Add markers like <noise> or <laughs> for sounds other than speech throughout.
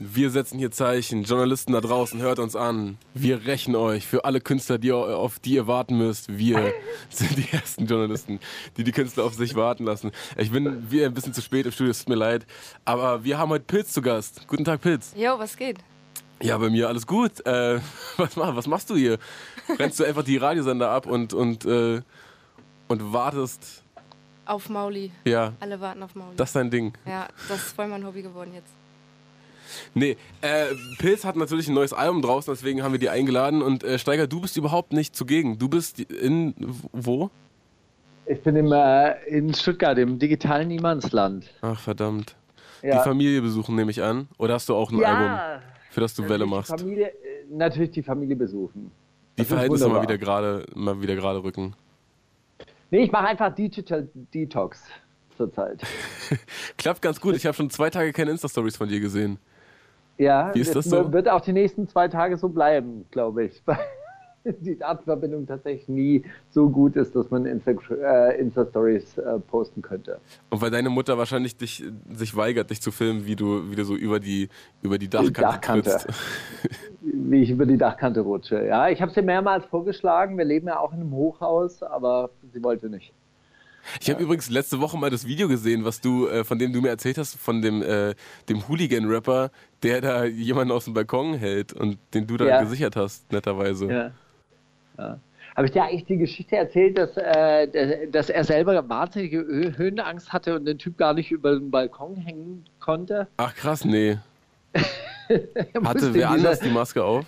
wir setzen hier Zeichen. Journalisten da draußen, hört uns an. Wir rächen euch für alle Künstler, die, auf die ihr warten müsst. Wir <laughs> sind die ersten Journalisten, die die Künstler auf sich warten lassen. Ich bin wie ein bisschen zu spät im Studio, es tut mir leid. Aber wir haben heute Pilz zu Gast. Guten Tag, Pilz. Jo, was geht? Ja, bei mir alles gut. Äh, <laughs> was, was machst du hier? Rennst du einfach die Radiosender ab und, und, äh, und wartest? Auf Mauli. Ja. Alle warten auf Mauli. Das ist dein Ding. ja, das ist voll mein Hobby geworden jetzt. Nee, äh, Pilz hat natürlich ein neues Album draußen, deswegen haben wir die eingeladen. Und äh, Steiger, du bist überhaupt nicht zugegen. Du bist in wo? Ich bin im, äh, in Stuttgart, im digitalen Niemandsland. Ach verdammt. Ja. Die Familie besuchen, nehme ich an. Oder hast du auch ein Album, für das du Welle Natürlich machst? Die Familie, äh, natürlich die Familie besuchen. Die Das Verhältnisse mal wieder gerade, mal wieder gerade rücken. Nee, ich mache einfach Digital Detox zurzeit. <laughs> Klappt ganz gut. Ich habe schon zwei Tage keine Insta-Stories von dir gesehen. Ja, Wie ist das so? wird auch die nächsten zwei Tage so bleiben, glaube ich. <laughs> Weil die Datenverbindung tatsächlich nie so gut ist, dass man Insta, äh, Insta-Stories äh, posten könnte. Und weil deine Mutter wahrscheinlich dich, sich weigert, dich zu filmen, wie du, wie du so über die, über die Dachkante, Dachkante. trittst. Wie ich über die Dachkante rutsche. Ja, ich habe sie mehrmals vorgeschlagen. Wir leben ja auch in einem Hochhaus, aber sie wollte nicht. Ich habe übrigens letzte Woche mal das Video gesehen, was du, äh, von dem du mir erzählt hast, von dem, äh, dem Hooligan-Rapper, der da jemanden aus dem Balkon hält und den du da Ja. gesichert hast, netterweise. Ja. ja. Habe ich dir eigentlich die Geschichte erzählt, dass, äh, dass er selber wahnsinnige Hö- Höhenangst hatte und den Typ gar nicht über den Balkon hängen konnte? Ach krass, nee. <laughs> Hatte wer dieser- anders die Maske auf?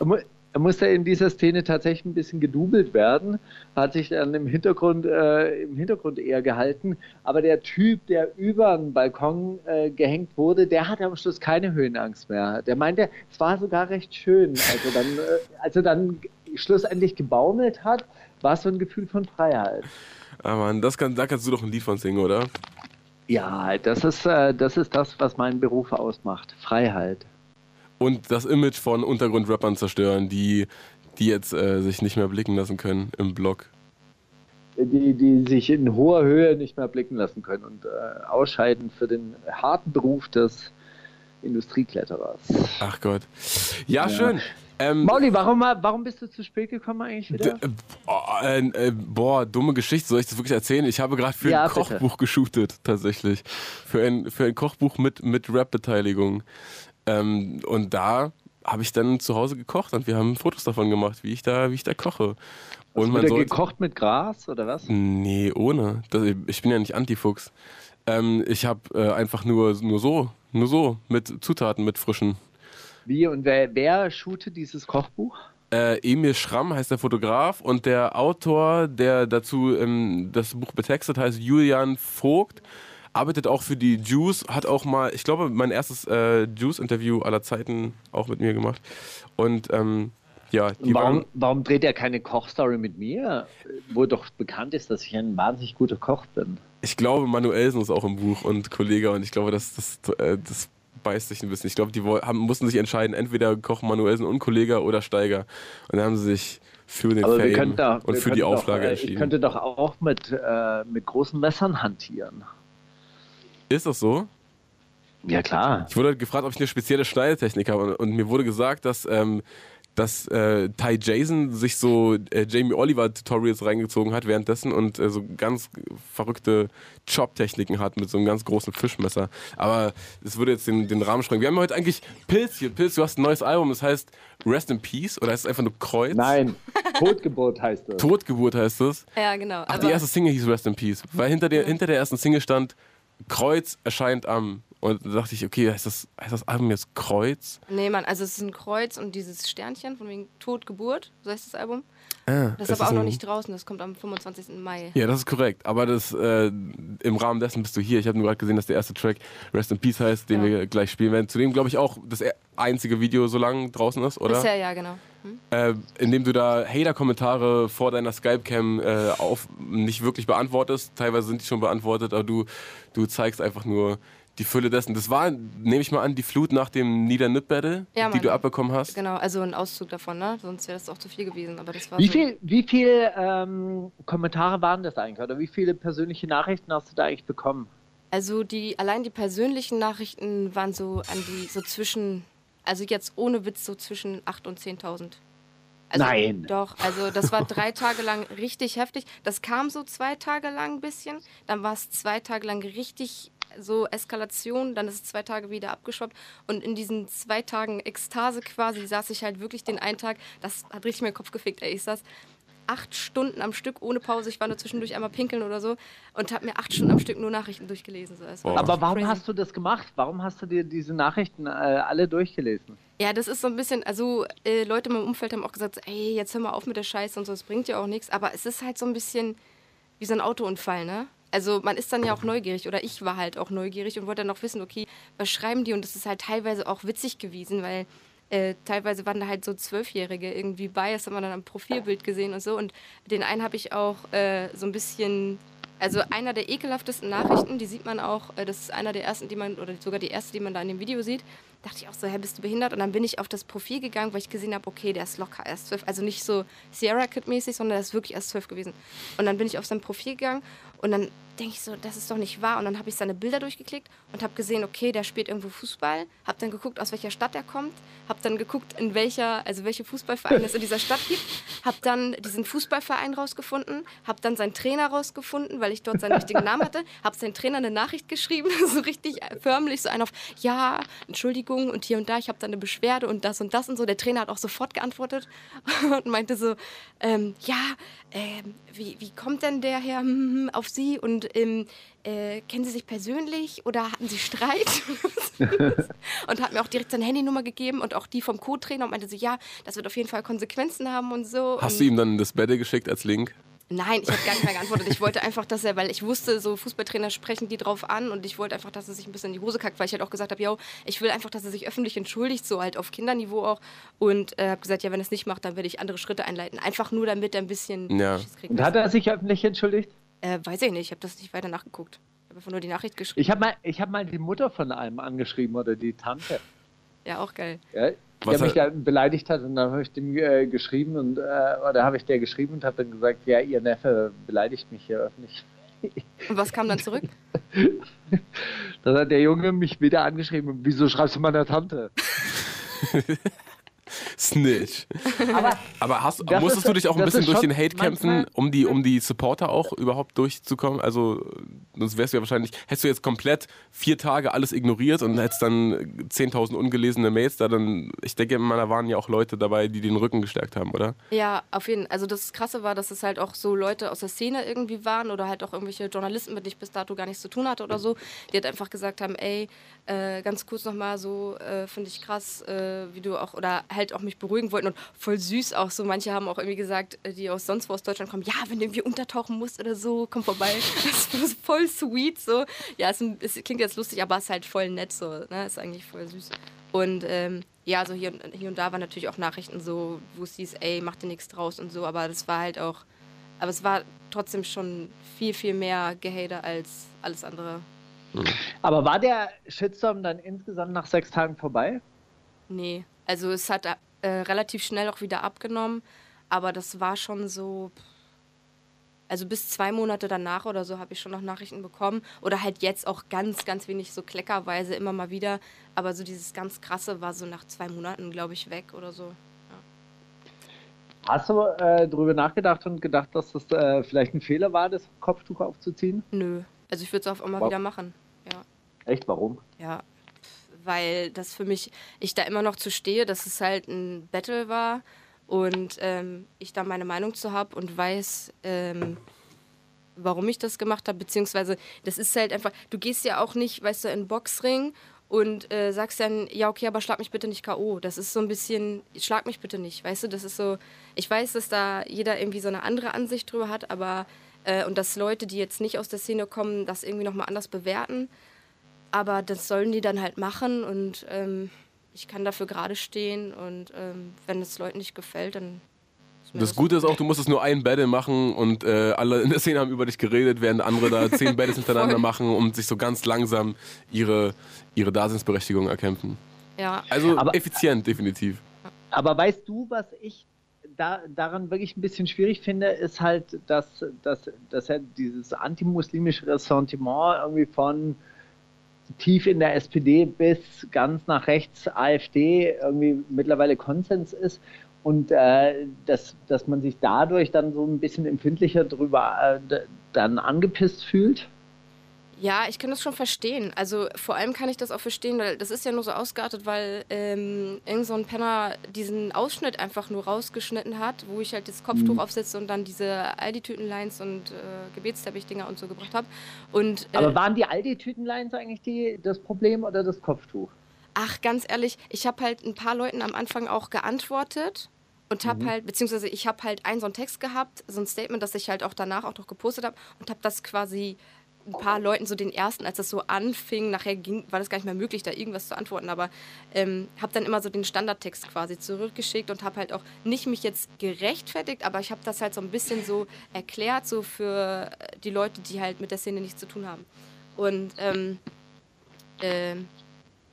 Er mu- musste in dieser Szene tatsächlich ein bisschen gedoubelt werden, hat sich dann im Hintergrund, äh, im Hintergrund eher gehalten. Aber der Typ, der über den Balkon äh, gehängt wurde, der hatte am Schluss keine Höhenangst mehr. Der meinte, es war sogar recht schön. Also dann, äh, als er dann schlussendlich gebaumelt hat, war es so ein Gefühl von Freiheit. Ah Mann, das kann, da kannst du doch ein Lied von singen, oder? Ja, das ist, äh, das ist das, was meinen Beruf ausmacht. Freiheit. Und das Image von Untergrundrappern zerstören, die, die jetzt äh, sich nicht mehr blicken lassen können im Blog. Die, die sich in hoher Höhe nicht mehr blicken lassen können und äh, ausscheiden für den harten Beruf des Industriekletterers. Ach Gott. Ja, schön. Ähm, Mauli, warum, warum bist du zu spät gekommen eigentlich wieder? Äh, boah, äh, äh, boah, dumme Geschichte, soll ich das wirklich erzählen? Ich habe gerade für Ja, ein bitte. Kochbuch geshootet, tatsächlich. Für ein, für ein Kochbuch mit, mit Rap-Beteiligung. Ähm, und da habe ich dann zu Hause gekocht und wir haben Fotos davon gemacht, wie ich da, wie ich da koche. Hast Und du man wieder sollte, gekocht mit Gras oder was? Nee, ohne. Das, ich bin ja nicht Antifuchs. Ähm, ich habe äh, einfach nur, nur so, nur so, mit Zutaten, mit frischen. Wie und wer, wer shootet dieses Kochbuch? Äh, Emil Schramm heißt der Fotograf und der Autor, der dazu ähm, das Buch betextet, heißt Julian Vogt. Arbeitet auch für die Juice, hat auch mal, ich glaube, mein erstes äh, Juice-Interview aller Zeiten auch mit mir gemacht. Und ähm, ja, warum, waren, warum dreht er keine Kochstory mit mir, wo doch bekannt ist, dass ich ein wahnsinnig guter Koch bin? ich glaube, Manuelsen ist auch im Buch und Kollege und ich glaube, das, das, äh, das beißt sich ein bisschen. Ich glaube, die haben, mussten sich entscheiden, entweder kochen Manuelsen und Kollege oder Steiger. Und dann haben sie sich für den Aber Fame und für die Auflage doch, äh, entschieden. Ich könnte doch auch mit, äh, mit großen Messern hantieren. Ist das so? Ja, klar. Ich wurde halt gefragt, ob ich eine spezielle Schneidetechnik habe und, und mir wurde gesagt, dass, ähm, dass äh, Ty Jason sich so äh, Jamie Oliver Tutorials reingezogen hat währenddessen und äh, so ganz verrückte Chop-Techniken hat mit so einem ganz großen Fischmesser. Aber es würde jetzt den, den Rahmen sprengen. Wir haben heute eigentlich Pilz hier. Pilz, du hast ein neues Album, das heißt Rest in Peace oder heißt es einfach nur Kreuz? Nein, Totgeburt heißt es. Totgeburt heißt es. Ja, genau. Ach, Aber die erste Single hieß Rest in Peace. Weil hinter der, hinter der ersten Single stand Kreuz erscheint am. Und da dachte ich, okay, heißt das, heißt das Album jetzt Kreuz? nee, Mann, also es ist ein Kreuz und dieses Sternchen von wegen Todgeburt, so heißt das Album. Ah, Das ist aber auch noch nicht draußen, das kommt am 25. Mai. Ja, das ist korrekt. Aber das, äh, im Rahmen dessen bist du hier. Ich habe nur gerade gesehen, dass der erste Track Rest in Peace heißt, den Ja. wir gleich spielen werden. Zudem, glaube ich, auch das e- einzige Video so lang draußen ist, oder? Bisher ja, genau. Äh, indem du da Hater-Kommentare vor deiner Skype-Cam äh, auf nicht wirklich beantwortest. Teilweise sind die schon beantwortet, aber du, du zeigst einfach nur die Fülle dessen. Das war, nehme ich mal an, die Flut nach dem Nieder-Nip-Battle, Ja, die du abbekommen hast. Genau, also ein Auszug davon, ne? Sonst wäre das auch zu viel gewesen. Aber das war Wie so. viel, wie viel ähm, Kommentare waren das eigentlich? Oder wie viele persönliche Nachrichten hast du da eigentlich bekommen? Also die, allein die persönlichen Nachrichten waren so an die, so zwischen, also jetzt ohne Witz so zwischen 8.000 und 10.000. Also, Nein. Doch, also das war drei Tage lang richtig heftig. Das kam so zwei Tage lang ein bisschen. Dann war es zwei Tage lang richtig so Eskalation. Dann ist es zwei Tage wieder abgeschwappt. Und in diesen zwei Tagen Ekstase quasi saß ich halt wirklich den einen Tag, das hat richtig meinen Kopf gefickt. Ey. Ich saß acht Stunden am Stück ohne Pause. Ich war nur zwischendurch einmal pinkeln oder so und habe mir acht Stunden am Stück nur Nachrichten durchgelesen. So. Es war Boah. Aber warum crazy. hast du das gemacht? Warum hast du dir diese Nachrichten äh, alle durchgelesen? Ja, das ist so ein bisschen, also äh, Leute in meinem Umfeld haben auch gesagt, ey, jetzt hör mal auf mit der Scheiße und so, das bringt ja auch nichts. Aber es ist halt so ein bisschen wie so ein Autounfall, ne? Also man ist dann ja auch neugierig oder ich war halt auch neugierig und wollte dann noch wissen, okay, was schreiben die? Und das ist halt teilweise auch witzig gewesen, weil äh, teilweise waren da halt so Zwölfjährige irgendwie bei, das hat man dann am Profilbild gesehen und so. Und den einen habe ich auch äh, so ein bisschen, also einer der ekelhaftesten Nachrichten, die sieht man auch, äh, das ist einer der ersten, die man, oder sogar die erste, die man da in dem Video sieht. Dachte ich auch so, hä, bist du behindert? Und dann bin ich auf das Profil gegangen, weil ich gesehen habe, okay, der ist locker erst zwölf. Also nicht so Sierra Kid-mäßig, sondern der ist wirklich erst zwölf gewesen. Und dann bin ich auf sein Profil gegangen und dann denke ich so, das ist doch nicht wahr. Und dann habe ich seine Bilder durchgeklickt und habe gesehen, okay, der spielt irgendwo Fußball. Habe dann geguckt, aus welcher Stadt er kommt. Habe dann geguckt, in welcher, also welche Fußballvereine es in dieser Stadt gibt. Habe dann diesen Fußballverein rausgefunden. Habe dann seinen Trainer rausgefunden, weil ich dort seinen richtigen Namen hatte. Habe seinen Trainer eine Nachricht geschrieben, <laughs> so richtig förmlich, so ein auf, ja, Entschuldigung und hier und da, ich habe da eine Beschwerde und das und das und so. Der Trainer hat auch sofort geantwortet <laughs> und meinte so, ähm, ja, ähm, wie, wie kommt denn der Herr hm, auf Sie und ähm, äh, kennen Sie sich persönlich oder hatten Sie Streit? <laughs> und hat mir auch direkt seine Handynummer gegeben und auch die vom Co-Trainer und meinte so, ja, das wird auf jeden Fall Konsequenzen haben und so. Hast und du ihm dann das Battle geschickt als Link? Nein, ich habe gar nicht mehr geantwortet. Ich wollte <laughs> einfach, dass er, weil ich wusste, so Fußballtrainer sprechen die drauf an und ich wollte einfach, dass er sich ein bisschen in die Hose kackt, weil ich halt auch gesagt habe, yo, ich will einfach, dass er sich öffentlich entschuldigt, so halt auf Kinderniveau auch. Und äh, habe gesagt, ja, wenn er es nicht macht, dann werde ich andere Schritte einleiten. Einfach nur, damit er ein bisschen Ja. Und hat er sich öffentlich entschuldigt? Äh, weiß ich nicht, ich habe das nicht weiter nachgeguckt. Ich habe einfach nur die Nachricht geschrieben. Ich habe mal, ich hab mal die Mutter von einem angeschrieben oder die Tante, Ja, auch geil. ja, der mich da beleidigt hat und dann habe ich dem äh, geschrieben und äh, oder habe ich der geschrieben und habe dann gesagt, ja, ihr Neffe beleidigt mich hier öffentlich. Und was kam dann zurück? <laughs> Dann hat der Junge mich wieder angeschrieben, wieso schreibst du meiner Tante? <laughs> Snitch. Aber Aber hast, musstest du dich auch ein bisschen durch den Hate kämpfen, um die, um die Supporter auch überhaupt durchzukommen? Also, sonst wärst du ja wahrscheinlich, hättest du jetzt komplett vier Tage alles ignoriert und hättest dann 10.000 ungelesene Mails da, dann, ich denke, immer, da waren ja auch Leute dabei, die den Rücken gestärkt haben, oder? Ja, auf jeden Fall. Also das Krasse war, dass es halt auch so Leute aus der Szene irgendwie waren oder halt auch irgendwelche Journalisten, mit denen ich bis dato gar nichts zu tun hatte oder so, die halt einfach gesagt haben, ey, äh, ganz kurz nochmal so, äh, finde ich krass, äh, wie du auch, oder halt auch mich beruhigen wollten und voll süß auch so. Manche haben auch irgendwie gesagt, äh, die aus sonst wo aus Deutschland kommen, ja, wenn du irgendwie untertauchen musst oder so, komm vorbei. <laughs> Das war voll sweet so. Ja, es, es klingt jetzt lustig, aber es ist halt voll nett so, ne? Ist eigentlich voll süß. Und ähm, ja, so hier, und- hier und da waren natürlich auch Nachrichten so, wo es hieß, ey, mach dir nichts draus und so, aber das war halt auch, aber es war trotzdem schon viel, viel mehr Gehater als alles andere. Aber war der Shitstorm dann insgesamt nach sechs Tagen vorbei? Nee, also es hat äh, relativ schnell auch wieder abgenommen, aber das war schon so, also bis zwei Monate danach oder so habe ich schon noch Nachrichten bekommen oder halt jetzt auch ganz, ganz wenig so kleckerweise immer mal wieder, aber so dieses ganz krasse war so nach zwei Monaten, glaube ich, weg oder so. Hast du äh, drüber nachgedacht und gedacht, dass das äh, vielleicht ein Fehler war, das Kopftuch aufzuziehen? Nö, also ich würde es auch immer Wow. wieder machen, ja. Echt, warum? Ja, weil das für mich, ich da immer noch zu stehe, dass es halt ein Battle war und ähm, ich da meine Meinung zu habe und weiß, ähm, warum ich das gemacht habe, beziehungsweise das ist halt einfach, du gehst ja auch nicht, weißt du, in Boxring und äh, sagst dann, ja, okay, aber schlag mich bitte nicht K.O. Das ist so ein bisschen, schlag mich bitte nicht, weißt du, das ist so, ich weiß, dass da jeder irgendwie so eine andere Ansicht drüber hat, aber, äh, und dass Leute, die jetzt nicht aus der Szene kommen, das irgendwie nochmal anders bewerten, aber das sollen die dann halt machen und ähm, ich kann dafür gerade stehen und ähm, wenn es Leuten nicht gefällt, dann Das Gute ist auch, du musstest nur ein Battle machen und äh, alle in der Szene haben über dich geredet, während andere da <laughs> zehn Battles hintereinander machen und sich so ganz langsam ihre, ihre Daseinsberechtigung erkämpfen. Ja, Also Aber- effizient, definitiv. Aber weißt du, was ich da, daran wirklich ein bisschen schwierig finde, ist halt, dass, dass, dass ja dieses antimuslimische Ressentiment irgendwie von tief in der SPD bis ganz nach rechts AfD irgendwie mittlerweile Konsens ist und äh, dass, dass man sich dadurch dann so ein bisschen empfindlicher drüber äh, dann angepisst fühlt. Ja, ich kann das schon verstehen. Also vor allem kann ich das auch verstehen, weil das ist ja nur so ausgeartet, weil ähm, irgend so ein Penner diesen Ausschnitt einfach nur rausgeschnitten hat, wo ich halt das Kopftuch aufsetze und dann diese Aldi-Tütenlines und äh, Gebetsteppich-Dinger und so gebracht habe. Und äh, Aber waren die Aldi-Tütenlines eigentlich die, das Problem oder das Kopftuch? Ach, ganz ehrlich, ich habe halt ein paar Leuten am Anfang auch geantwortet und habe halt, beziehungsweise ich habe halt einen so einen Text gehabt, so ein Statement, das ich halt auch danach auch noch gepostet habe und habe das quasi ein paar Leuten so den ersten, als das so anfing, nachher ging, war das gar nicht mehr möglich, da irgendwas zu antworten, aber ähm, habe dann immer so den Standardtext quasi zurückgeschickt und habe halt auch nicht mich jetzt gerechtfertigt, aber ich habe das halt so ein bisschen so erklärt, so für die Leute, die halt mit der Szene nichts zu tun haben. Und ähm, ähm,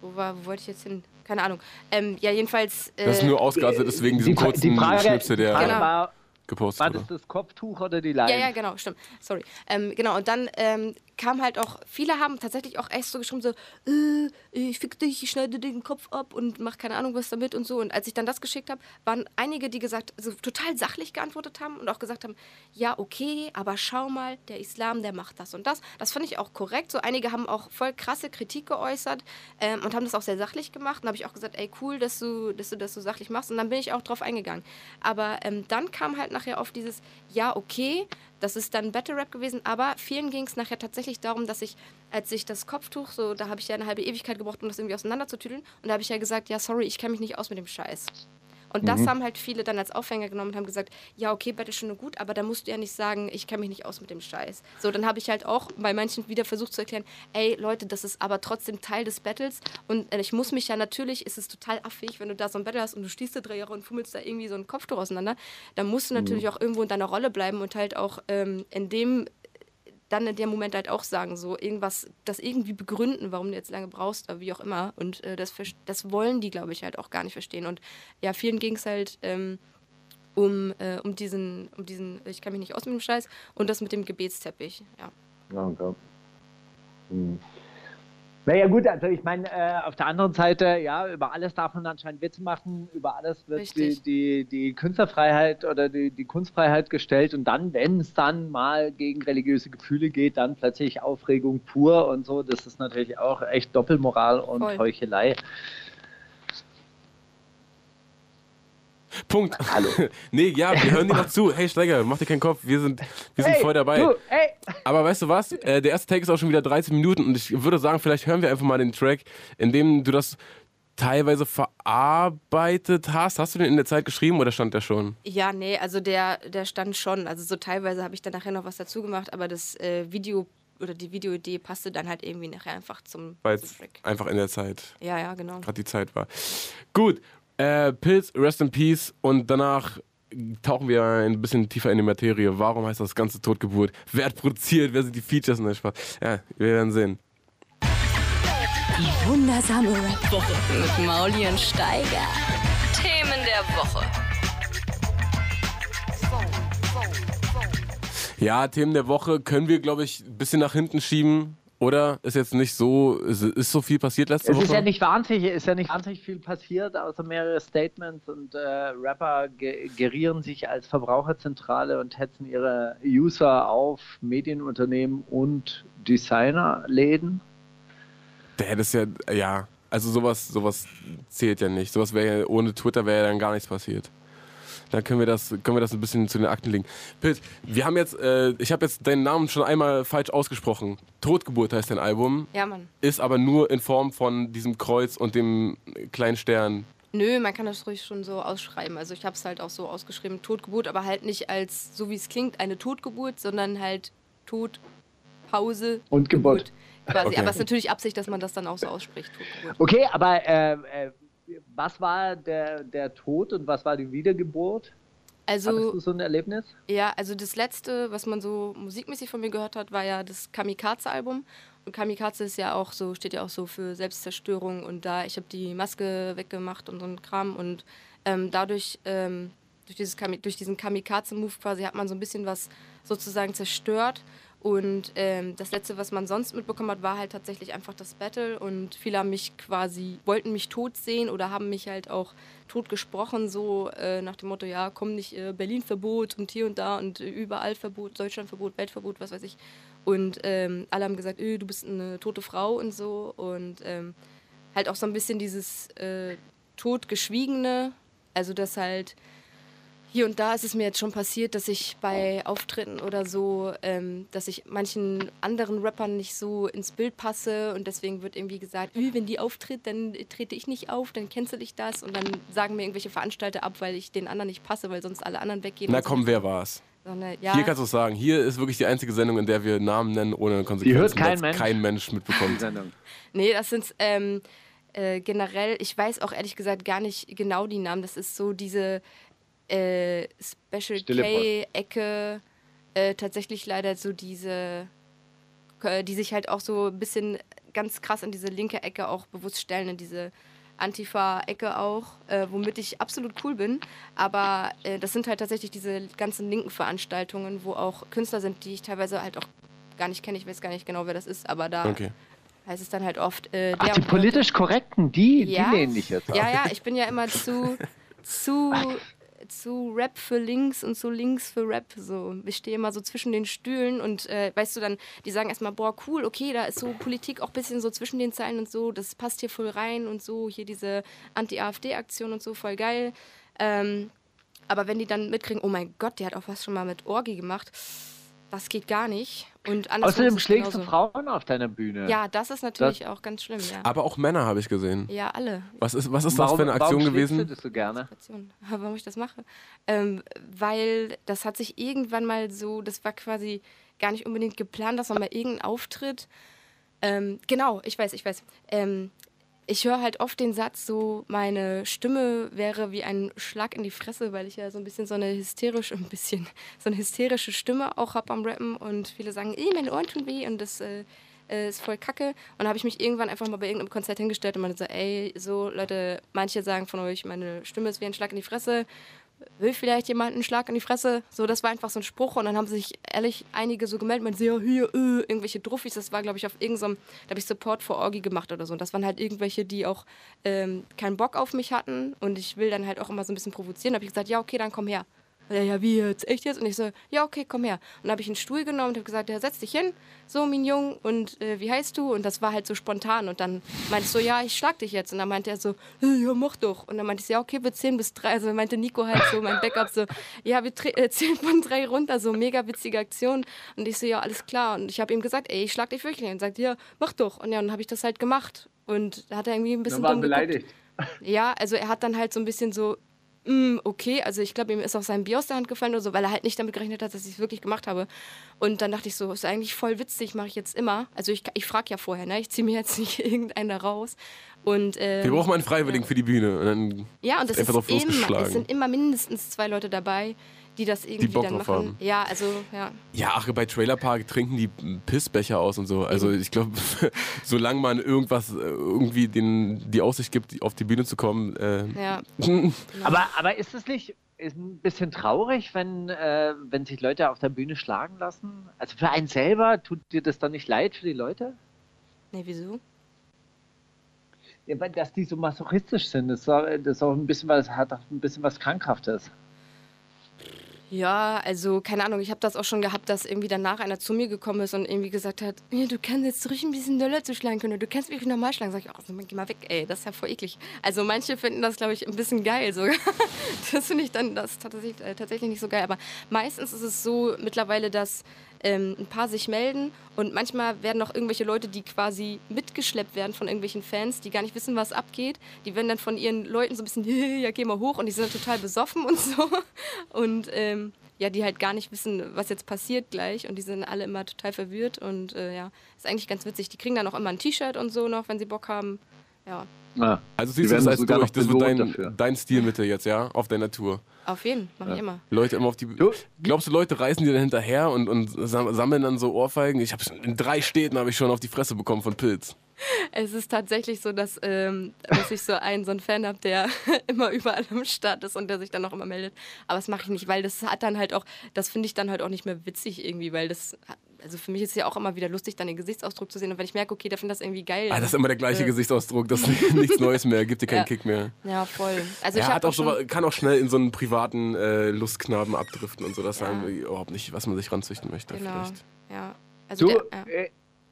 wo, war, wo wollte ich jetzt hin? Keine Ahnung. Ähm, ja, jedenfalls. Äh, Das ist nur ausgeartet, ist wegen diesem Die kurzen die Frage, Schnipsel, der Genau. War, gepostet war das das Kopftuch oder die Leine? Ja, ja, genau, stimmt. Sorry. Ähm, genau, und dann ähm, kam halt auch, viele haben tatsächlich auch echt so geschrieben, so, äh, ich fick dich, ich schneide dir den Kopf ab und mach keine Ahnung was damit und so. Und als ich dann das geschickt habe, waren einige, die gesagt, also total sachlich geantwortet haben und auch gesagt haben, ja, okay, aber schau mal, der Islam, der macht das und das. Das fand ich auch korrekt. So einige haben auch voll krasse Kritik geäußert ähm, und haben das auch sehr sachlich gemacht. Und habe ich auch gesagt, ey, cool, dass du, dass du das so sachlich machst. Und dann bin ich auch drauf eingegangen. Aber ähm, dann kam halt nachher auf dieses, ja, okay, das ist dann Battle Rap gewesen, aber vielen ging es nachher tatsächlich darum, dass ich, als ich das Kopftuch, so, da habe ich ja eine halbe Ewigkeit gebraucht, um das irgendwie auseinanderzutüdeln. Und da habe ich ja gesagt, ja, sorry, ich kenne mich nicht aus mit dem Scheiß. Und das haben halt viele dann als Aufhänger genommen und haben gesagt, ja, okay, Battle schon nur gut, aber da musst du ja nicht sagen, ich kenne mich nicht aus mit dem Scheiß. So, dann habe ich halt auch bei manchen wieder versucht zu erklären, ey, Leute, das ist aber trotzdem Teil des Battles. Und äh, ich muss mich ja natürlich, ist es total affig, wenn du da so ein Battle hast und du stehst da drei Jahre und fummelst da irgendwie so ein Kopftuch auseinander, dann musst du natürlich auch irgendwo in deiner Rolle bleiben und halt auch ähm, in dem dann in dem Moment halt auch sagen, so irgendwas, das irgendwie begründen, warum du jetzt lange brauchst oder wie auch immer. Und äh, das, das wollen die, glaube ich, halt auch gar nicht verstehen. Und ja, vielen ging es halt ähm, um, äh, um diesen, um diesen, ich kann mich nicht aus mit dem Scheiß und das mit dem Gebetsteppich. Ja. Okay. Hm. Naja gut, also ich meine, äh, auf der anderen Seite, ja, über alles darf man anscheinend Witze machen, über alles wird die, die, die Künstlerfreiheit oder die, die Kunstfreiheit gestellt und dann, wenn es dann mal gegen religiöse Gefühle geht, dann plötzlich Aufregung pur und so, das ist natürlich auch echt Doppelmoral und Voll. Heuchelei. Punkt. Hallo. <laughs> nee, ja, wir hören dir noch zu. Hey Steiger, mach dir keinen Kopf, wir sind, wir sind Hey, voll dabei. Du, ey, Aber weißt du was? Äh, der erste Take ist auch schon wieder 13 Minuten und ich würde sagen, vielleicht hören wir einfach mal den Track, in dem du das teilweise verarbeitet hast. Hast du den in der Zeit geschrieben oder stand der schon? Ja, nee, also der, der stand schon. Also so teilweise habe ich dann nachher noch was dazu gemacht, aber das äh, Video oder die Videoidee passte dann halt irgendwie nachher einfach zum, Weil zum es Track. einfach in der Zeit Ja, ja, genau. gerade die Zeit war. Gut, äh, Pilz, Rest in Peace und danach tauchen wir ein bisschen tiefer in die Materie. Warum heißt das Ganze Totgeburt? Wer hat produziert? Wer sind die Features? Nein, Spaß. Ja, wir werden sehen. Die wundersame Rap-Woche mit Mauli und Steiger. Themen der Woche. Ja, Themen der Woche können wir, glaube ich, ein bisschen nach hinten schieben. Oder ist jetzt nicht so, ist, ist so viel passiert letzte Es Woche? ist ja nicht wahnsinnig, ist ja nicht wahnsinnig viel passiert, außer mehrere Statements und äh, Rapper ge gerieren sich als Verbraucherzentrale und hetzen ihre User auf Medienunternehmen und Designerläden. Der das ist ja, ja, also sowas, sowas zählt ja nicht. Sowas wäre ja, ohne Twitter wäre ja dann gar nichts passiert. Dann können wir das, können wir das ein bisschen zu den Akten legen. Pitt, wir haben jetzt, äh, ich habe jetzt deinen Namen schon einmal falsch ausgesprochen. Totgeburt heißt dein Album, Ja, Mann. ist aber nur in Form von diesem Kreuz und dem kleinen Stern. Nö, man kann das ruhig schon so ausschreiben. Also ich habe es halt auch so ausgeschrieben, Totgeburt, aber halt nicht als, so wie es klingt, eine Totgeburt, sondern halt Tod, Pause Und Geburt. Quasi. Okay. Aber es ist natürlich Absicht, dass man das dann auch so ausspricht, Totgeburt. Okay, aber äh, äh, was war der, der Tod und was war die Wiedergeburt? Also, Hattest du so ein Erlebnis? Ja, also das letzte, was man so musikmäßig von mir gehört hat, war ja das Kamikaze-Album. Und Kamikaze ist ja auch so, steht ja auch so für Selbstzerstörung und da, ich habe die Maske weggemacht und so ein Kram und ähm, dadurch, ähm, durch, dieses durch diesen Kamikaze-Move quasi hat man so ein bisschen was sozusagen zerstört. Und ähm, das letzte, was man sonst mitbekommen hat, war halt tatsächlich einfach das Battle. Und viele haben mich quasi, wollten mich tot sehen oder haben mich halt auch tot gesprochen, so äh, nach dem Motto, ja, komm nicht, äh, Berlin-Verbot und hier und da und äh, überall Verbot, Deutschland-Verbot, Weltverbot, was weiß ich. Und ähm, alle haben gesagt, öh, du bist eine tote Frau und so. Und ähm, halt auch so ein bisschen dieses äh, Totgeschwiegene, also dass halt hier und da ist es mir jetzt schon passiert, dass ich bei Auftritten oder so, ähm, dass ich manchen anderen Rappern nicht so ins Bild passe und deswegen wird irgendwie gesagt, "Ü, wenn die auftritt, dann trete ich nicht auf, dann kennst du dich das und dann sagen mir irgendwelche Veranstalter ab, weil ich den anderen nicht passe, weil sonst alle anderen weggehen. Na und so. komm, wer war's? So eine, ja, Hier kannst du es sagen. Hier ist wirklich die einzige Sendung, in der wir Namen nennen ohne Konsequenzen. hört kein dass Mensch. kein Mensch mitbekommt. <laughs> Nee, das sind ähm, äh, generell, ich weiß auch ehrlich gesagt gar nicht genau die Namen. Das ist so diese äh, Special K-Ecke, äh, tatsächlich leider so diese, äh, die sich halt auch so ein bisschen ganz krass in diese linke Ecke auch bewusst stellen, in diese Antifa-Ecke auch, äh, womit ich absolut cool bin. Aber äh, das sind halt tatsächlich diese ganzen linken Veranstaltungen, wo auch Künstler sind, die ich teilweise halt auch gar nicht kenne. Ich weiß gar nicht genau, wer das ist, aber da Okay. heißt es dann halt oft. Äh, Ach, die politisch Korrekten, die, ja, die lehnen dich jetzt Ja, ab. ja, ich bin ja immer zu, <laughs> zu, zu Rap für links und zu links für Rap. So. Ich stehe immer so zwischen den Stühlen und äh, weißt du dann, die sagen erstmal, boah, cool, okay, da ist so Politik auch ein bisschen so zwischen den Zeilen und so, das passt hier voll rein und so, hier diese Anti-AfD-Aktion und so, voll geil. Ähm, aber wenn die dann mitkriegen, oh mein Gott, der hat auch was schon mal mit Orgi gemacht, das geht gar nicht. Und Außerdem schlägst du genauso. Frauen auf deiner Bühne. Ja, das ist natürlich auch ganz schlimm, ja. Aber auch Männer habe ich gesehen. Ja, alle. Was ist, was ist das warum, für eine Aktion warum gewesen? du das so gerne? <laughs> Warum ich das mache. Ähm, weil das hat sich irgendwann mal so, das war quasi gar nicht unbedingt geplant, dass man mal irgendeinen Auftritt. Ähm, genau, ich weiß, ich weiß. Ähm, ich höre halt oft den Satz so, meine Stimme wäre wie ein Schlag in die Fresse, weil ich ja so ein bisschen so eine hysterische, <laughs> ein bisschen so eine hysterische Stimme auch habe am Rappen und viele sagen, "Ih, meine Ohren tun weh und das äh, äh, ist voll kacke. Und dann habe ich mich irgendwann einfach mal bei irgendeinem Konzert hingestellt und meinte so, ey, so Leute, manche sagen von euch, meine Stimme ist wie ein Schlag in die Fresse. Will vielleicht jemand einen Schlag in die Fresse? So, das war einfach so ein Spruch. Und dann haben sich ehrlich einige so gemeldet, meinten, so, ja, hier, äh, irgendwelche Druffis. Das war, glaube ich, auf irgendeinem, da habe ich Support for Orgi gemacht oder so. Und das waren halt irgendwelche, die auch ähm, keinen Bock auf mich hatten. Und ich will dann halt auch immer so ein bisschen provozieren. Da habe ich gesagt, ja, okay, dann komm her. Und er, ja, wie jetzt? Echt jetzt? Und ich so, ja, okay, komm her. Und dann habe ich einen Stuhl genommen und habe gesagt, ja, setz dich hin, so, mein Jung, und äh, wie heißt du? Und das war halt so spontan. Und dann meinte ich so, ja, ich schlag dich jetzt. Und dann meinte er so, "Äh, ja, mach doch. Und dann meinte ich so, ja, okay, wir zählen bis drei. Also meinte Nico halt so, mein Backup so, <laughs> ja, wir äh, zählen von drei runter, so mega witzige Aktion. Und ich so, ja, alles klar. Und ich habe ihm gesagt, ey, ich schlag dich wirklich. Und er sagt, ja, mach doch. Und ja, und dann habe ich das halt gemacht. Und da hat er irgendwie ein bisschen Dann war beleidigt. Ja, also er hat dann halt so ein bisschen so, mm, okay, also ich glaube, ihm ist auch sein Bier aus der Hand gefallen oder so, weil er halt nicht damit gerechnet hat, dass ich es wirklich gemacht habe. Und dann dachte ich so, ist eigentlich voll witzig, mache ich jetzt immer. Also ich, ich frage ja vorher, ne? ich ziehe mir jetzt nicht <laughs> irgendeinen da raus. Und, ähm, Wir brauchen einen Freiwilligen für die Bühne. Und dann ja, und einfach ist immer, es sind immer mindestens zwei Leute dabei, die das irgendwie Bock dann drauf machen. haben. Ja, also, ja. Ja, ach, bei Trailer Park trinken die Pissbecher aus und so. Also ich glaube, <laughs> solange man irgendwas, äh, irgendwie den, die Aussicht gibt, auf die Bühne zu kommen, äh, ja. <laughs> Aber, aber ist es nicht ist ein bisschen traurig, wenn, äh, wenn sich Leute auf der Bühne schlagen lassen? Also für einen selber, tut dir das dann nicht leid für die Leute? Nee, wieso? Ja, weil dass die so masochistisch sind, das ist auch, das ist auch ein bisschen was, hat auch ein bisschen was Krankhaftes. Ja, also keine Ahnung, ich habe das auch schon gehabt, dass irgendwie danach einer zu mir gekommen ist und irgendwie gesagt hat, ja, du kannst jetzt ruhig ein bisschen doller zu schlagen können, du kannst wirklich normal schlagen. Sag ich, oh, geh mal weg, ey, das ist ja voll eklig. Also manche finden das, glaube ich, ein bisschen geil sogar. <laughs> Das finde ich dann das tatsächlich, äh, tatsächlich nicht so geil. Aber meistens ist es so mittlerweile, dass ähm, ein paar sich melden und manchmal werden auch irgendwelche Leute, die quasi mitgeschleppt werden von irgendwelchen Fans, die gar nicht wissen, was abgeht, die werden dann von ihren Leuten so ein bisschen, <laughs> ja, geh mal hoch und die sind dann total besoffen und so. <laughs> Und ähm, ja, die halt gar nicht wissen, was jetzt passiert gleich und die sind alle immer total verwirrt und äh, ja, ist eigentlich ganz witzig. Die kriegen dann auch immer ein T-Shirt und so noch, wenn sie Bock haben. Ja, Ah, Also siehst du das als durch. Das wird dein, dafür. dein Stilmittel jetzt, ja, auf deiner Tour. auf jeden, mache ich immer. Leute immer auf die. Du- Glaubst du, Leute reisen dir dann hinterher und, und sam- sammeln dann so Ohrfeigen? Ich habe in drei Städten habe ich schon auf die Fresse bekommen von Pilz. Es ist tatsächlich so, dass, ähm, dass ich so einen, so einen Fan habe, der <laughs> immer überall am Start ist und der sich dann auch immer meldet. Aber das mache ich nicht, weil das hat dann halt auch, das finde ich dann halt auch nicht mehr witzig irgendwie, weil das, also für mich ist es ja auch immer wieder lustig, dann den Gesichtsausdruck zu sehen. Und wenn ich merke, okay, der findet das irgendwie geil. Ah, das ist immer der gleiche äh, Gesichtsausdruck. Das ist <laughs> nichts Neues mehr. Gibt dir keinen Ja. Kick mehr. Ja, voll. Also ich Er hab hat auch so, kann auch schnell in so einen privaten äh, Lustknaben abdriften und so. Das Ja. ist überhaupt nicht, was man sich ranzüchten möchte. Genau. Vielleicht. Ja. Also Du, der, ja. äh,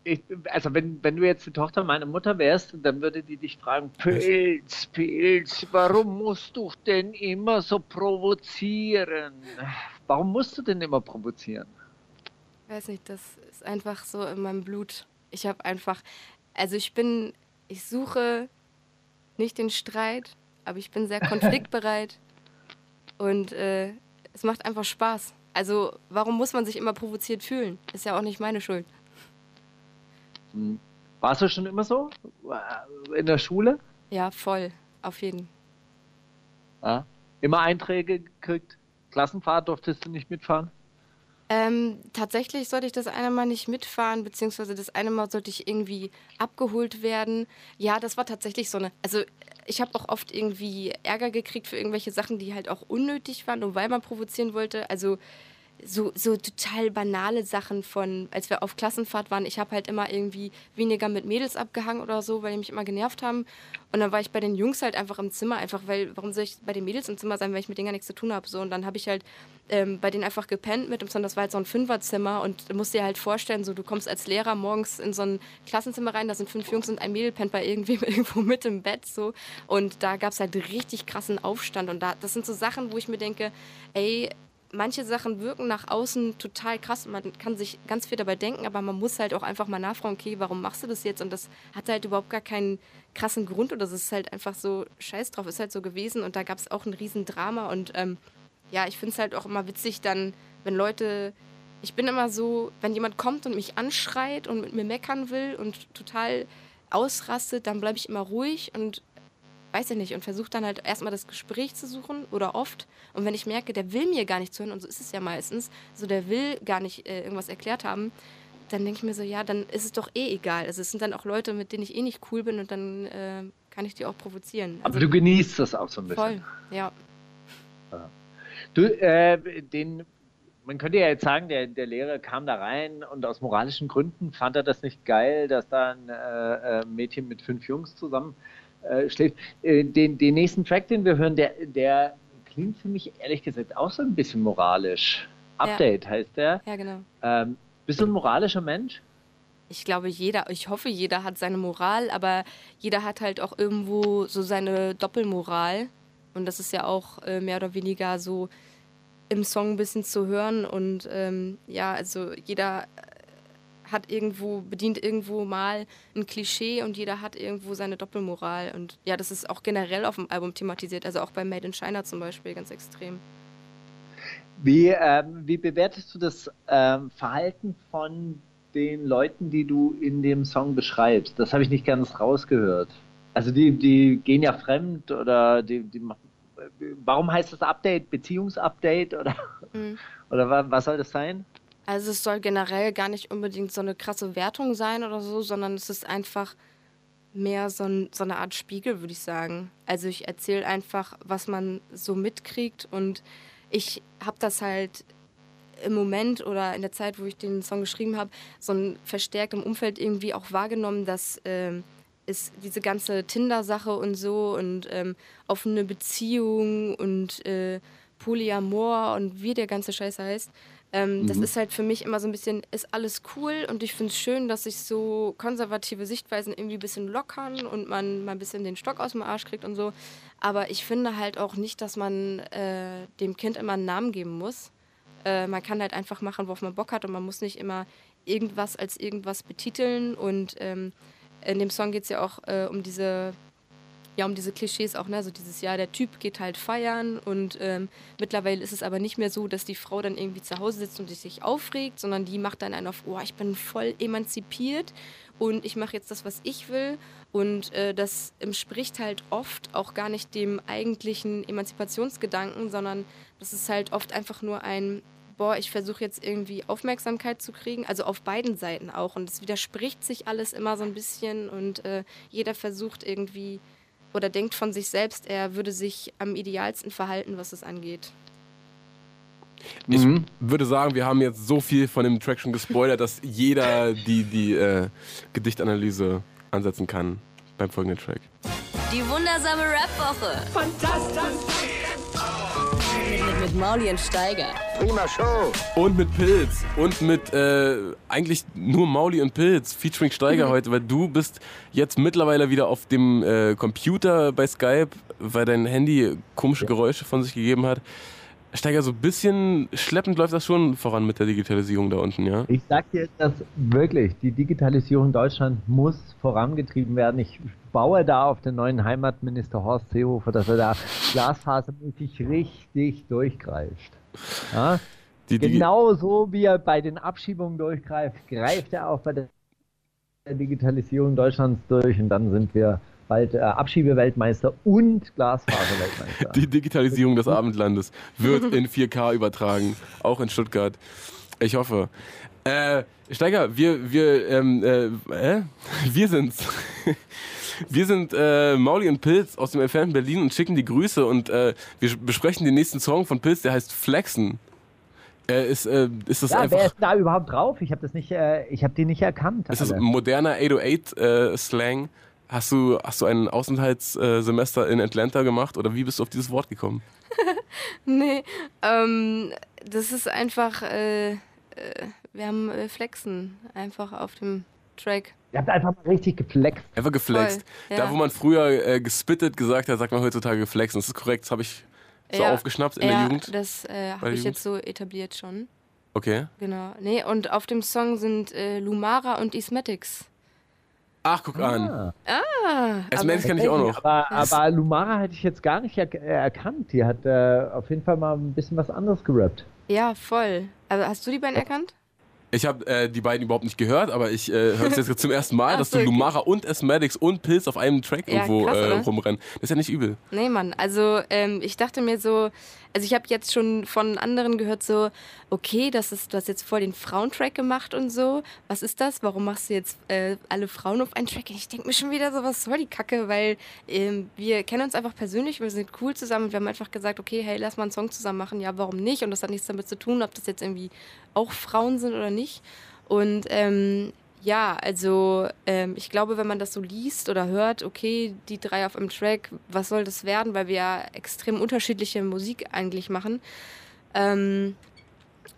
ich, also wenn, wenn du jetzt die Tochter meiner Mutter wärst, dann würde die dich fragen, Pilz, Pilz, warum musst du denn immer so provozieren? Warum musst du denn immer provozieren? Weiß nicht, das ist einfach so in meinem Blut. Ich habe einfach, also ich bin, ich suche nicht den Streit, aber ich bin sehr <laughs> konfliktbereit und äh, es macht einfach Spaß. Also warum muss man sich immer provoziert fühlen? Ist ja auch nicht meine Schuld. Hm. Warst du schon immer so? In der Schule? Ja, voll, auf jeden. Ja. Immer Einträge gekriegt? Klassenfahrt durftest du nicht mitfahren? Ähm, tatsächlich sollte ich das eine Mal nicht mitfahren, beziehungsweise das eine Mal sollte ich irgendwie abgeholt werden. Ja, das war tatsächlich so eine. Also, ich habe auch oft irgendwie Ärger gekriegt für irgendwelche Sachen, die halt auch unnötig waren und weil man provozieren wollte. Also, so, so total banale Sachen von, als wir auf Klassenfahrt waren, ich habe halt immer irgendwie weniger mit Mädels abgehangen oder so, weil die mich immer genervt haben. Und dann war ich bei den Jungs halt einfach im Zimmer, einfach weil, warum soll ich bei den Mädels im Zimmer sein, wenn ich mit denen gar nichts zu tun habe? So, und dann habe ich halt ähm, bei denen einfach gepennt mit dem. Das war halt so ein Fünferzimmer und musst dir halt vorstellen, so du kommst als Lehrer morgens in so ein Klassenzimmer rein, da sind fünf Jungs und ein Mädel pennt bei irgendwem <laughs> irgendwo mit im Bett so und da gab es halt richtig krassen Aufstand und da, das sind so Sachen, wo ich mir denke, ey, manche Sachen wirken nach außen total krass. Man kann sich ganz viel dabei denken, aber man muss halt auch einfach mal nachfragen, okay, warum machst du das jetzt? Und das hat halt überhaupt gar keinen krassen Grund oder das ist halt einfach so scheiß drauf, ist halt so gewesen. Und da gab es auch ein Riesendrama. Und ähm, ja, ich finde es halt auch immer witzig dann, wenn Leute, ich bin immer so, wenn jemand kommt und mich anschreit und mit mir meckern will und total ausrastet, dann bleibe ich immer ruhig. Und weiß ich nicht und versuche dann halt erstmal das Gespräch zu suchen oder oft und wenn ich merke, der will mir gar nicht zuhören und so ist es ja meistens, so der will gar nicht äh, irgendwas erklärt haben, dann denke ich mir so, ja, dann ist es doch eh egal. Also es sind dann auch Leute, mit denen ich eh nicht cool bin und dann äh, kann ich die auch provozieren. Aber Also, du genießt das auch so ein bisschen. voll, ja. Du, äh, den, man könnte ja jetzt sagen, der, der Lehrer kam da rein und aus moralischen Gründen fand er das nicht geil, dass da ein äh, äh, Mädchen mit fünf Jungs zusammen äh, schläft. Äh, den, den nächsten Track, den wir hören, der, der klingt für mich ehrlich gesagt auch so ein bisschen moralisch. Update heißt der. Ja, genau. Ähm, bist du ein moralischer Mensch? Ich glaube, jeder, ich hoffe, jeder hat seine Moral, aber jeder hat halt auch irgendwo so seine Doppelmoral. Und das ist ja auch äh, mehr oder weniger so im Song ein bisschen zu hören. Und ähm, ja, also jeder hat irgendwo, bedient irgendwo mal ein Klischee und jeder hat irgendwo seine Doppelmoral. Und ja, das ist auch generell auf dem Album thematisiert, also auch bei Made in China zum Beispiel ganz extrem. Wie, ähm, wie bewertest du das ähm, Verhalten von den Leuten, die du in dem Song beschreibst? Das habe ich nicht ganz rausgehört. Also die, die gehen ja fremd oder die, die machen- warum heißt das Update Beziehungsupdate oder, Mhm. oder wa- was soll das sein? Also es soll generell gar nicht unbedingt so eine krasse Wertung sein oder so, sondern es ist einfach mehr so, ein, so eine Art Spiegel, würde ich sagen. Also ich erzähle einfach, was man so mitkriegt und ich habe das halt im Moment oder in der Zeit, wo ich den Song geschrieben habe, so ein verstärkt im Umfeld irgendwie auch wahrgenommen, dass ähm, ist diese ganze Tinder-Sache und so und ähm, offene Beziehung und äh, Polyamor und wie der ganze Scheiß heißt. Ähm, Das ist halt für mich immer so ein bisschen, ist alles cool und ich finde es schön, dass sich so konservative Sichtweisen irgendwie ein bisschen lockern und man mal ein bisschen den Stock aus dem Arsch kriegt und so. Aber ich finde halt auch nicht, dass man äh, dem Kind immer einen Namen geben muss. Äh, man kann halt einfach machen, worauf man Bock hat und man muss nicht immer irgendwas als irgendwas betiteln. Und ähm, in dem Song geht es ja auch äh, um diese ja, um diese Klischees auch, ne? Also dieses Jahr, der Typ geht halt feiern und ähm, mittlerweile ist es aber nicht mehr so, dass die Frau dann irgendwie zu Hause sitzt und sich aufregt, sondern die macht dann einen auf, oh, ich bin voll emanzipiert und ich mache jetzt das, was ich will. Und äh, das entspricht halt oft auch gar nicht dem eigentlichen Emanzipationsgedanken, sondern das ist halt oft einfach nur ein, boah, ich versuche jetzt irgendwie Aufmerksamkeit zu kriegen, also auf beiden Seiten auch. Und es widerspricht sich alles immer so ein bisschen und äh, jeder versucht irgendwie oder denkt von sich selbst, er würde sich am idealsten verhalten, was es angeht. Ich würde sagen, wir haben jetzt so viel von dem Track schon gespoilert, dass jeder die, die äh, Gedichtanalyse ansetzen kann beim folgenden Track. Die wundersame Rap-Woche. Fantastisch. Mit, mit, mit Mauli und Steiger. Prima Show. Und mit Pilz. Und mit äh, eigentlich nur Mauli und Pilz, featuring Steiger <laughs> heute, weil du bist jetzt mittlerweile wieder auf dem äh, Computer bei Skype, weil dein Handy komische Geräusche von sich gegeben hat. Steiger, so ein bisschen schleppend läuft das schon voran mit der Digitalisierung da unten, ja? Ich sag dir, dass wirklich die Digitalisierung in Deutschland muss vorangetrieben werden. Ich baue da auf den neuen Heimatminister Horst Seehofer, dass er da glasfasermäßig richtig durchgreift. Ja? Die, die, Genauso wie er bei den Abschiebungen durchgreift, greift er auch bei der Digitalisierung Deutschlands durch und dann sind wir bald äh, Abschiebeweltmeister und Glasfaserweltmeister. Die Digitalisierung des Abendlandes wird in 4K übertragen, auch in Stuttgart. Ich hoffe. Äh, Steiger, wir, wir, ähm, äh, wir sind's. <laughs> Wir sind äh, Mauli und Pilz aus dem entfernten Berlin und schicken die Grüße und äh, wir besprechen den nächsten Song von Pilz, der heißt Flexen. Äh, ist, äh, ist das ja, einfach. wer ist da überhaupt drauf? Ich habe das nicht, äh, ich habe den nicht erkannt. Ist das alle. moderner 808-Slang? Hast du, hast du ein Außenhaltssemester in Atlanta gemacht oder wie bist du auf dieses Wort gekommen? <laughs> Nee, ähm, das ist einfach, äh, äh, wir haben äh, Flexen einfach auf dem Track. Ihr habt einfach mal richtig geflext. Einfach geflext. Voll, Da, ja. wo man früher äh, gespittet gesagt hat, sagt man heutzutage geflext. Das ist korrekt, das habe ich so Ja, aufgeschnappt in ja, der Jugend. das äh, habe ich Jugend? jetzt so etabliert schon. Okay. Genau. Nee, und auf dem Song sind äh, Lumara und Ismatics. Ach, guck an. Ah. Ah, Esmetics kann ich auch noch. Aber, aber Lumara hätte ich jetzt gar nicht er äh, erkannt. Die hat äh, auf jeden Fall mal ein bisschen was anderes gerappt. ja, voll. Aber hast du die beiden erkannt? Ich habe äh, die beiden überhaupt nicht gehört, aber ich äh, höre es jetzt zum ersten Mal, Ach dass so, du okay. Lumara und Esmetics und Pilz auf einem Track Ja, irgendwo krass, äh, rumrennen. Das ist ja nicht übel. Nee, Mann. Also ähm, ich dachte mir so, also ich habe jetzt schon von anderen gehört so, okay, das ist, du hast jetzt voll den Frauentrack gemacht und so. Was ist das? Warum machst du jetzt äh, alle Frauen auf einen Track? Und ich denke mir schon wieder so, was soll die Kacke? Weil ähm, wir kennen uns einfach persönlich, wir sind cool zusammen und wir haben einfach gesagt, okay, hey, lass mal einen Song zusammen machen. Ja, warum nicht? Und das hat nichts damit zu tun, ob das jetzt irgendwie auch Frauen sind oder nicht. Und ähm, ja, also ähm, ich glaube, wenn man das so liest oder hört, okay, die drei auf einem Track, was soll das werden, weil wir ja extrem unterschiedliche Musik eigentlich machen. Ähm,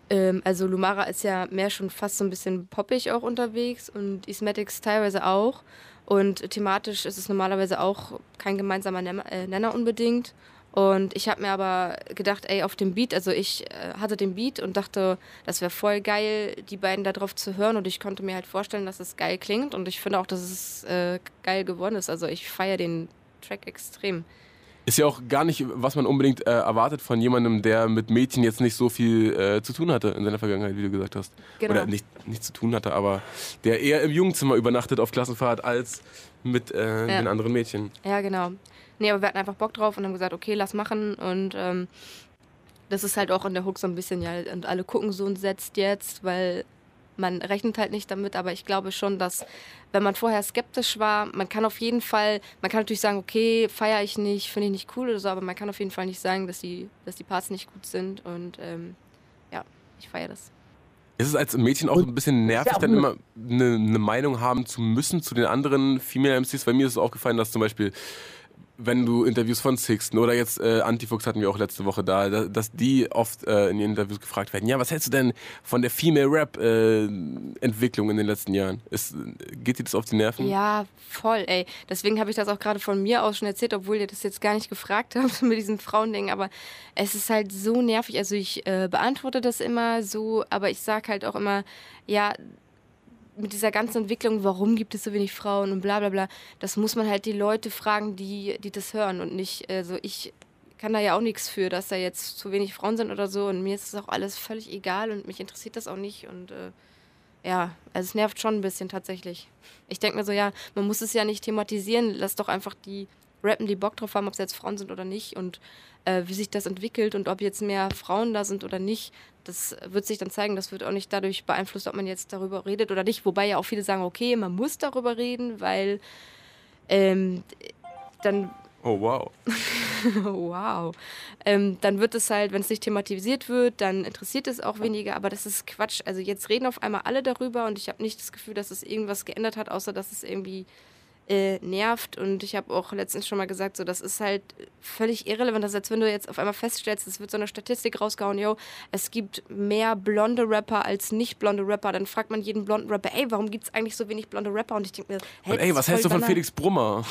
ähm, also Lumara ist ja mehr schon fast so ein bisschen poppig auch unterwegs und Ismatics teilweise auch. Und thematisch ist es normalerweise auch kein gemeinsamer äh, Nenner unbedingt. Und ich habe mir aber gedacht, ey, auf dem Beat, also ich äh, hatte den Beat und dachte, das wäre voll geil, die beiden da drauf zu hören. Und ich konnte mir halt vorstellen, dass es geil klingt. Und ich finde auch, dass es äh, geil geworden ist. Also ich feiere den Track extrem. Ist ja auch gar nicht, was man unbedingt äh, erwartet von jemandem, der mit Mädchen jetzt nicht so viel äh, zu tun hatte in seiner Vergangenheit, wie du gesagt hast. Genau. Oder nicht, nicht zu tun hatte, aber der eher im Jugendzimmer übernachtet auf Klassenfahrt als mit äh, den anderen Mädchen. Ja, genau. Nee, aber wir hatten einfach Bock drauf und haben gesagt, okay, lass machen. Und ähm, das ist halt auch in der Hook so ein bisschen, ja, und alle gucken so und setzt jetzt, weil man rechnet halt nicht damit, aber ich glaube schon, dass wenn man vorher skeptisch war, man kann auf jeden Fall, man kann natürlich sagen, okay, feiere ich nicht, finde ich nicht cool oder so, aber man kann auf jeden Fall nicht sagen, dass die, dass die Parts nicht gut sind und ähm, ja, ich feiere das. Ist es als Mädchen auch Und ein bisschen nervig, dann immer eine, eine Meinung haben zu müssen zu den anderen Female MCs? Bei mir ist es aufgefallen, dass zum Beispiel, wenn du Interviews von Sixten oder jetzt äh, Antifuchs hatten wir auch letzte Woche da, da dass die oft äh, in ihren Interviews gefragt werden, ja, was hältst du denn von der Female Rap äh, Entwicklung in den letzten Jahren? Ist, geht dir das auf die Nerven? Ja, voll, ey. Deswegen habe ich das auch gerade von mir aus schon erzählt, obwohl ihr das jetzt gar nicht gefragt <laughs> habt mit diesem Frauending. Aber es ist halt so nervig. Also ich äh, beantworte das immer so, aber ich sage halt auch immer, ja, mit dieser ganzen Entwicklung, warum gibt es so wenig Frauen und bla bla bla, das muss man halt die Leute fragen, die, die das hören und nicht, also ich kann da ja auch nichts für, dass da jetzt zu wenig Frauen sind oder so und mir ist das auch alles völlig egal und mich interessiert das auch nicht und äh, ja, also es nervt schon ein bisschen tatsächlich. Ich denke mir so, ja, man muss es ja nicht thematisieren, lass doch einfach die rappen, die Bock drauf haben, ob es jetzt Frauen sind oder nicht und äh, wie sich das entwickelt und ob jetzt mehr Frauen da sind oder nicht, das wird sich dann zeigen. Das wird auch nicht dadurch beeinflusst, ob man jetzt darüber redet oder nicht. Wobei ja auch viele sagen, okay, man muss darüber reden, weil ähm, dann Oh, wow. <laughs> wow. Ähm, dann wird es halt, wenn es nicht thematisiert wird, dann interessiert es auch weniger, aber das ist Quatsch. Also jetzt reden auf einmal alle darüber und ich habe nicht das Gefühl, dass es irgendwas geändert hat, außer dass es irgendwie äh, nervt. Und ich habe auch letztens schon mal gesagt, so das ist halt völlig irrelevant. Das ist, als wenn du jetzt auf einmal feststellst, es wird so eine Statistik rausgehauen, yo, es gibt mehr blonde Rapper als nicht blonde Rapper. Dann fragt man jeden blonden Rapper, ey, warum gibt es eigentlich so wenig blonde Rapper? Und ich denke mir, hey, Und ey, was hältst du von Felix Brummer?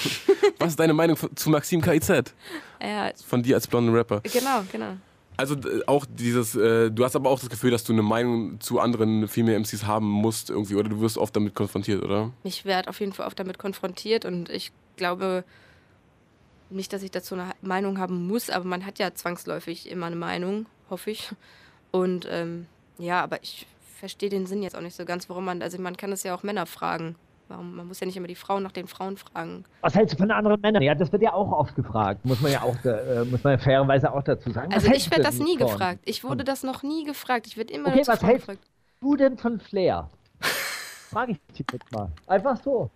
was ist deine Meinung zu Maxim KIZ? <laughs> Ja, Von dir als blonden Rapper. genau, genau. Also auch dieses, äh, du hast aber auch das Gefühl, dass du eine Meinung zu anderen Female MCs haben musst irgendwie oder du wirst oft damit konfrontiert, oder? Ich werde auf jeden Fall oft damit konfrontiert und ich glaube nicht, dass ich dazu eine Meinung haben muss, aber man hat ja zwangsläufig immer eine Meinung, hoffe ich. Und ähm, ja, aber ich verstehe den Sinn jetzt auch nicht so ganz, warum man, also man kann es ja auch Männer fragen. Warum, man muss ja nicht immer die Frauen nach den Frauen fragen. Was hältst du von anderen Männern? Ja, das wird ja auch oft gefragt. Muss man ja auch, äh, muss man ja fairerweise auch dazu sagen. Also Was ich hältst werde das nie von- gefragt. Ich wurde das noch nie gefragt. Ich werde immer Okay, was hältst gefragt. du denn von Flair? <laughs> Frag ich dich jetzt mal. Einfach so.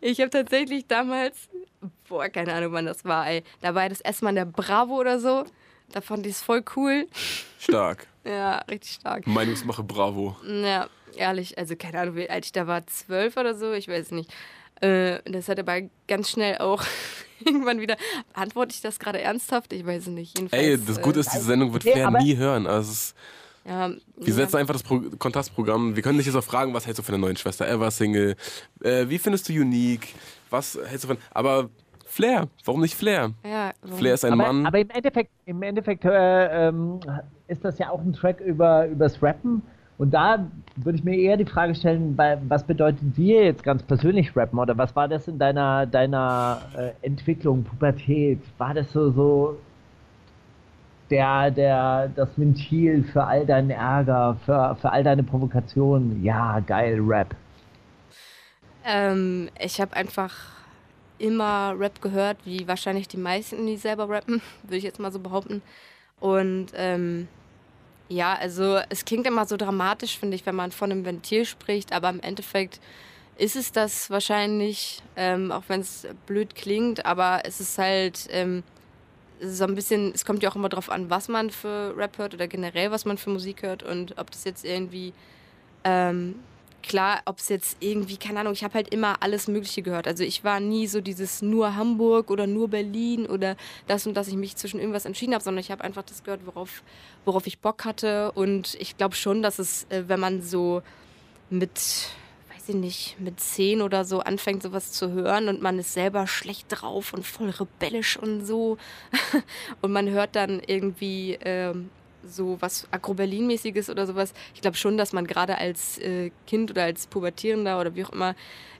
Ich habe tatsächlich damals, boah, keine Ahnung, wann das war, ey. Da war das erstmal in der Bravo oder so. Da fand ich es voll cool. Stark. <laughs> Ja, richtig stark. Meinungsmache, bravo. Ja, ehrlich, also keine Ahnung, wie alt ich da war, zwölf oder so, ich weiß nicht. Äh, das hat aber ganz schnell auch <laughs> irgendwann wieder. Antworte ich das gerade ernsthaft? Ich weiß es nicht. Jedenfalls, Ey, das Gute ist, diese Sendung wird Okay, Flair nie hören. Also es ist, Äh, ja, wir ja. setzen einfach das Pro Kontrastprogramm. Wir können dich jetzt auch fragen, was hältst du von der neuen Schwester Ever Single? Äh, wie findest du Unique? Was hältst du von. Aber Flair, warum nicht Flair? Ja, warum? Flair ist ein aber, Mann. aber im Endeffekt, im Endeffekt äh, ähm, ist das ja auch ein Track über übers Rappen. Und da würde ich mir eher die Frage stellen, was bedeutet dir jetzt ganz persönlich Rappen? Oder was war das in deiner, deiner äh, Entwicklung, Pubertät? War das so, so der, der, das Ventil für all deinen Ärger, für, für all deine Provokationen? Ja, geil, Rap. Ähm, ich habe einfach immer Rap gehört, wie wahrscheinlich die meisten, die selber rappen, <laughs> würde ich jetzt mal so behaupten. Und ähm, ja, also es klingt immer so dramatisch, finde ich, wenn man von einem Ventil spricht, aber im Endeffekt ist es das wahrscheinlich, ähm, auch wenn es blöd klingt, aber es ist halt ähm, so ein bisschen, es kommt ja auch immer drauf an, was man für Rap hört oder generell, was man für Musik hört und ob das jetzt irgendwie ähm, klar, ob es jetzt irgendwie, keine Ahnung, ich habe halt immer alles Mögliche gehört. Also ich war nie so dieses nur Hamburg oder nur Berlin oder das und das ich mich zwischen irgendwas entschieden habe, sondern ich habe einfach das gehört, worauf, worauf ich Bock hatte. Und ich glaube schon, dass es, äh, wenn man so mit, weiß ich nicht, mit zehn oder so anfängt, sowas zu hören und man ist selber schlecht drauf und voll rebellisch und so <laughs> und man hört dann irgendwie ähm, so was Agro-Berlin-mäßiges oder sowas. Ich glaube schon, dass man gerade als äh, Kind oder als Pubertierender oder wie auch immer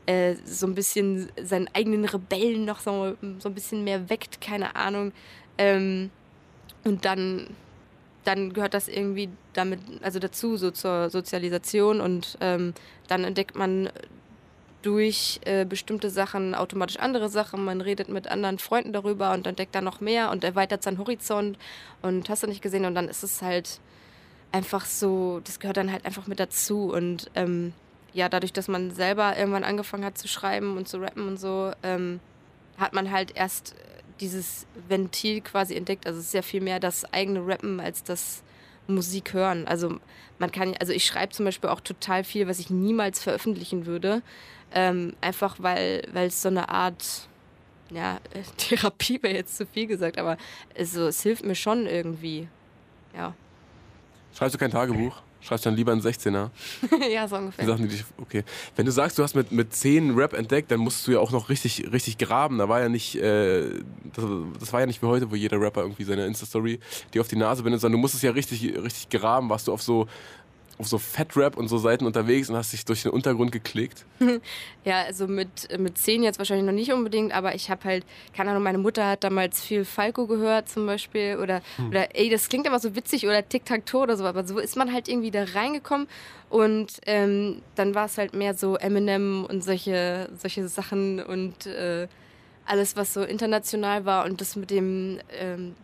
äh, so ein bisschen seinen eigenen Rebellen noch so, so ein bisschen mehr weckt, keine Ahnung. Ähm, und dann, dann gehört das irgendwie damit, also dazu, so zur Sozialisation und ähm, dann entdeckt man durch äh, bestimmte Sachen automatisch andere Sachen. Man redet mit anderen Freunden darüber und entdeckt dann noch mehr und erweitert seinen Horizont und hast du nicht gesehen und dann ist es halt einfach so, das gehört dann halt einfach mit dazu und ähm, ja, dadurch, dass man selber irgendwann angefangen hat zu schreiben und zu rappen und so, ähm, hat man halt erst dieses Ventil quasi entdeckt. Also es ist ja viel mehr das eigene Rappen als das Musik hören. Also man kann, also ich schreibe zum Beispiel auch total viel, was ich niemals veröffentlichen würde. Ähm, einfach weil weil es so eine Art, ja, <laughs> Therapie wäre jetzt zu viel gesagt, aber also, es hilft mir schon irgendwie. Ja. Schreibst du kein Tagebuch? Schreibst dann lieber einen 16er? <laughs> ja, so Die ungefähr. Sachen, die dich, okay. Wenn du sagst, du hast mit, mit 10 Rap entdeckt, dann musst du ja auch noch richtig, richtig graben. Da war ja nicht, äh, das, das war ja nicht wie heute, wo jeder Rapper irgendwie seine Insta-Story die auf die Nase bindet, sondern du musstest ja richtig, richtig graben. Warst du auf so auf so Fat-Rap und so Seiten unterwegs und hast dich durch den Untergrund geklickt? <laughs> Ja, also mit, mit zehn jetzt wahrscheinlich noch nicht unbedingt, aber ich habe halt, keine Ahnung, meine Mutter hat damals viel Falco gehört zum Beispiel oder, hm. oder ey, das klingt immer so witzig oder Tic-Tac-Toe oder so, aber so ist man halt irgendwie da reingekommen und ähm, dann war es halt mehr so Eminem und solche, solche Sachen und äh, alles, was so international war und das mit dem ähm,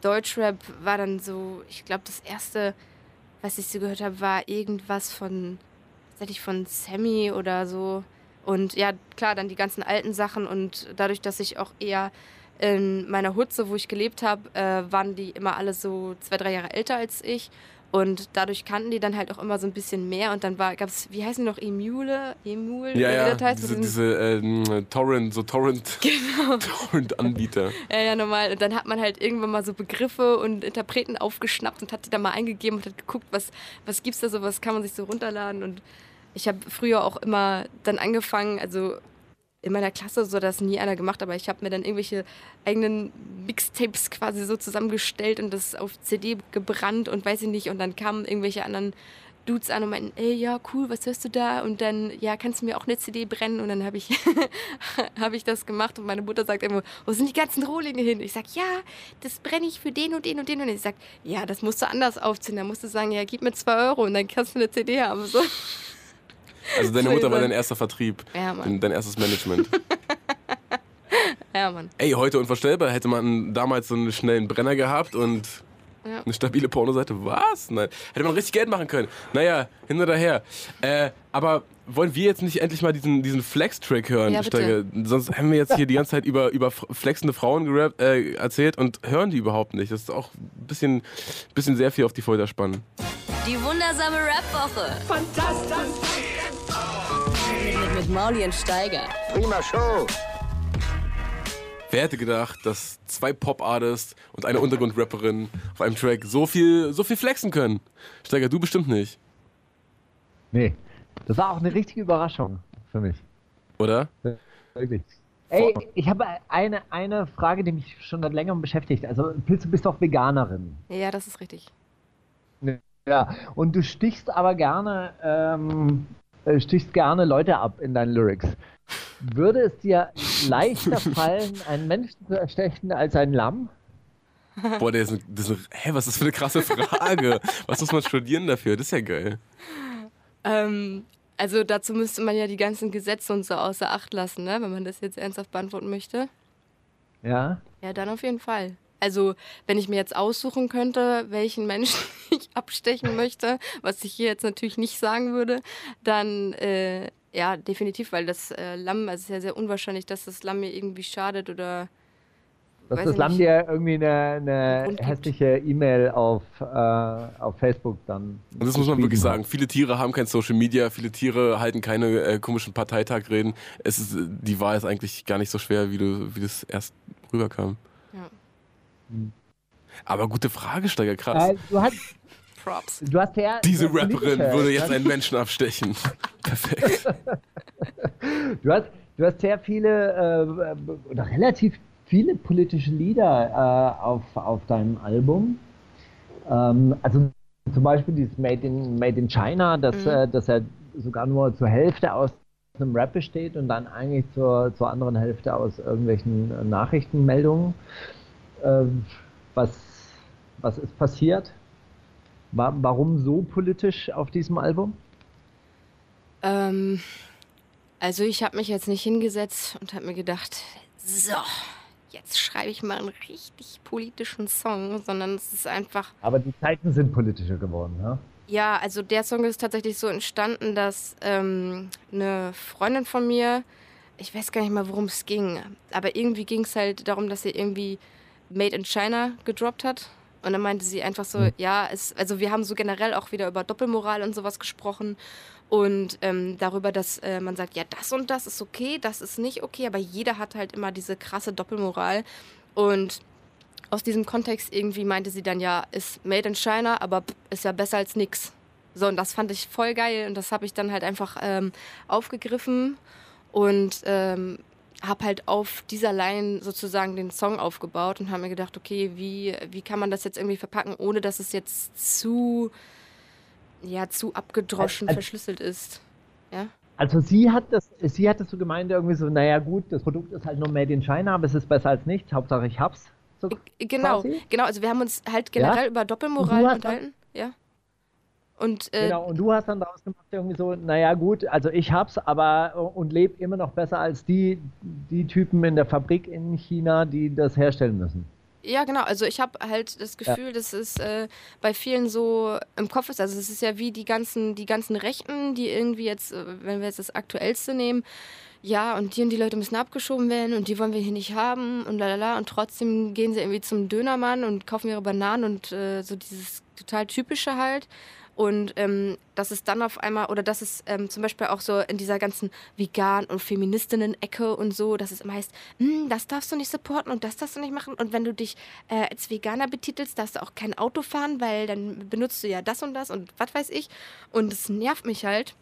Deutschrap war dann so, ich glaube, das erste, was ich so gehört habe, war irgendwas von, tatsächlich von Sammy oder so. Und ja, klar, dann die ganzen alten Sachen und dadurch, dass ich auch eher in meiner Hutze, wo ich gelebt habe, äh, waren die immer alle so zwei, drei Jahre älter als ich. Und dadurch kannten die dann halt auch immer so ein bisschen mehr. Und dann gab es, wie heißen die noch, Emule? Emule? Ja, ja, das heißt, diese, diese ähm, Torrent, so Torrent, <laughs> genau. Torrent-Anbieter. ja, ja, normal. Und dann hat man halt irgendwann mal so Begriffe und Interpreten aufgeschnappt und hat die dann mal eingegeben und hat geguckt, was, was es da so, was kann man sich so runterladen. Und ich habe früher auch immer dann angefangen, also in meiner Klasse so das nie einer gemacht, aber ich habe mir dann irgendwelche eigenen Mixtapes quasi so zusammengestellt und das auf CD gebrannt und weiß ich nicht. Und dann kamen irgendwelche anderen Dudes an und meinten, ey, ja, cool, was hörst du da? Und dann, ja, kannst du mir auch eine CD brennen? Und dann habe ich, <laughs> hab ich das gemacht und meine Mutter sagt immer, wo sind die ganzen Rohlinge hin? Ich sag, ja, das brenne ich für den und den und den. Und ich sag, ja, das musst du anders aufziehen. Da musst du sagen, ja, gib mir zwei Euro und dann kannst du eine CD haben. So. Also deine <laughs> Mutter war dein erster Vertrieb. Ja, Mann. Dein erstes Management. <laughs> ja, Mann. Ey, heute unvorstellbar. Hätte man damals so einen schnellen Brenner gehabt und ja. eine stabile Pornoseite. Was? Nein. Hätte man richtig Geld machen können. Naja, hin oder her. Äh, aber wollen wir jetzt nicht endlich mal diesen, diesen Flex-Track hören? Ja, bitte. Sonst haben wir jetzt hier die ganze Zeit über, über flexende Frauen gerappt, äh, erzählt und hören die überhaupt nicht. Das ist auch ein bisschen, bisschen sehr viel auf die Folter spannen. Die wundersame Rap-Woche. Fantastisch mit Mauli und Steiger. Prima Show. Wer hätte gedacht, dass zwei Pop-Artists und eine Untergrundrapperin auf einem Track so viel, so viel flexen können? Steiger, du bestimmt nicht. Nee, das war auch eine richtige Überraschung für mich. Oder? Wirklich. Ey, ich habe eine, eine Frage, die mich schon seit längerem beschäftigt. Also, Pilz, du bist doch Veganerin. Ja, das ist richtig. Ja, und du stichst aber gerne ähm, äh, stichst gerne Leute ab in deinen Lyrics. Würde es dir leichter <laughs> fallen, einen Menschen zu erstechen als ein Lamm? Boah, der ist ein, das ist ein, hä, was ist das für eine krasse Frage? was muss man studieren dafür? Das ist ja geil. Ähm, also dazu müsste man ja die ganzen Gesetze und so außer Acht lassen, ne? wenn man das jetzt ernsthaft beantworten möchte. Ja? Ja, dann auf jeden Fall. Also, wenn ich mir jetzt aussuchen könnte, welchen Menschen <laughs> ich abstechen möchte, was ich hier jetzt natürlich nicht sagen würde, dann äh, ja, definitiv, weil das äh, Lamm, also es ist ja sehr unwahrscheinlich, dass das Lamm mir irgendwie schadet oder. Dass das Lamm dir irgendwie eine, eine hässliche E-Mail auf, äh, auf Facebook dann. Und das muss man wirklich sagen. Viele Tiere haben kein Social Media, viele Tiere halten keine äh, komischen Parteitagreden. Es ist, die Wahl ist eigentlich gar nicht so schwer, wie du, wie das erst rüberkam. Aber gute Frage, Steiger, krass. Äh, du hast, Props. Du hast ja Diese Rapperin würde jetzt einen Menschen abstechen. <laughs> Perfekt. du, hast, du hast sehr viele äh, oder relativ viele politische Lieder äh, auf, auf deinem Album. Ähm, also zum Beispiel dieses Made in, Made in China, das, mhm. äh, das ja sogar nur zur Hälfte aus einem Rap besteht und dann eigentlich zur, zur anderen Hälfte aus irgendwelchen Nachrichtenmeldungen. Ähm, was, was ist passiert? Warum so politisch auf diesem Album? Ähm, also ich habe mich jetzt nicht hingesetzt und habe mir gedacht, so, jetzt schreibe ich mal einen richtig politischen Song, sondern es ist einfach. Aber die Zeiten sind politischer geworden, ja? Ja, also der Song ist tatsächlich so entstanden, dass ähm, eine Freundin von mir, ich weiß gar nicht mal, worum es ging, aber irgendwie ging es halt darum, dass sie irgendwie Made in China gedroppt hat. Und dann meinte sie einfach so, mhm. ja, es, also wir haben so generell auch wieder über Doppelmoral und sowas gesprochen und ähm, darüber, dass äh, man sagt, ja, das und das ist okay, das ist nicht okay, aber jeder hat halt immer diese krasse Doppelmoral. Und aus diesem Kontext irgendwie meinte sie dann, ja, ist Made in China, aber ist ja besser als nix. So, und das fand ich voll geil und das habe ich dann halt einfach ähm, aufgegriffen und ähm, habe halt auf dieser Line sozusagen den Song aufgebaut und habe mir gedacht, okay, wie, wie kann man das jetzt irgendwie verpacken, ohne dass es jetzt zu ja zu abgedroschen also, verschlüsselt ist. Ja. Also sie hat das, sie hat das so gemeint, irgendwie so, naja gut, das Produkt ist halt nur made in China, aber es ist besser als nichts, Hauptsache ich hab's. So genau, quasi. genau, also wir haben uns halt generell ja? über Doppelmoral unterhalten. Ja. Und, äh, genau, und du hast dann daraus gemacht, irgendwie so, naja gut, also ich hab's, aber und lebe immer noch besser als die, die Typen in der Fabrik in China, die das herstellen müssen. Ja, genau. Also ich habe halt das Gefühl, ja. dass es äh, bei vielen so im Kopf ist. Also es ist ja wie die ganzen, die ganzen Rechten, die irgendwie jetzt, äh, wenn wir jetzt das Aktuellste nehmen, ja, und die und die Leute müssen abgeschoben werden und die wollen wir hier nicht haben und lalala. Und trotzdem gehen sie irgendwie zum Dönermann und kaufen ihre Bananen und äh, so dieses total typische halt. Und ähm, dass es dann auf einmal, oder dass es ähm, zum Beispiel auch so in dieser ganzen Vegan- und Feministinnen-Ecke und so, dass es immer heißt, hm, das darfst du nicht supporten und das darfst du nicht machen. Und wenn du dich äh, als Veganer betitelst, darfst du auch kein Auto fahren, weil dann benutzt du ja das und das und was weiß ich. Und es nervt mich halt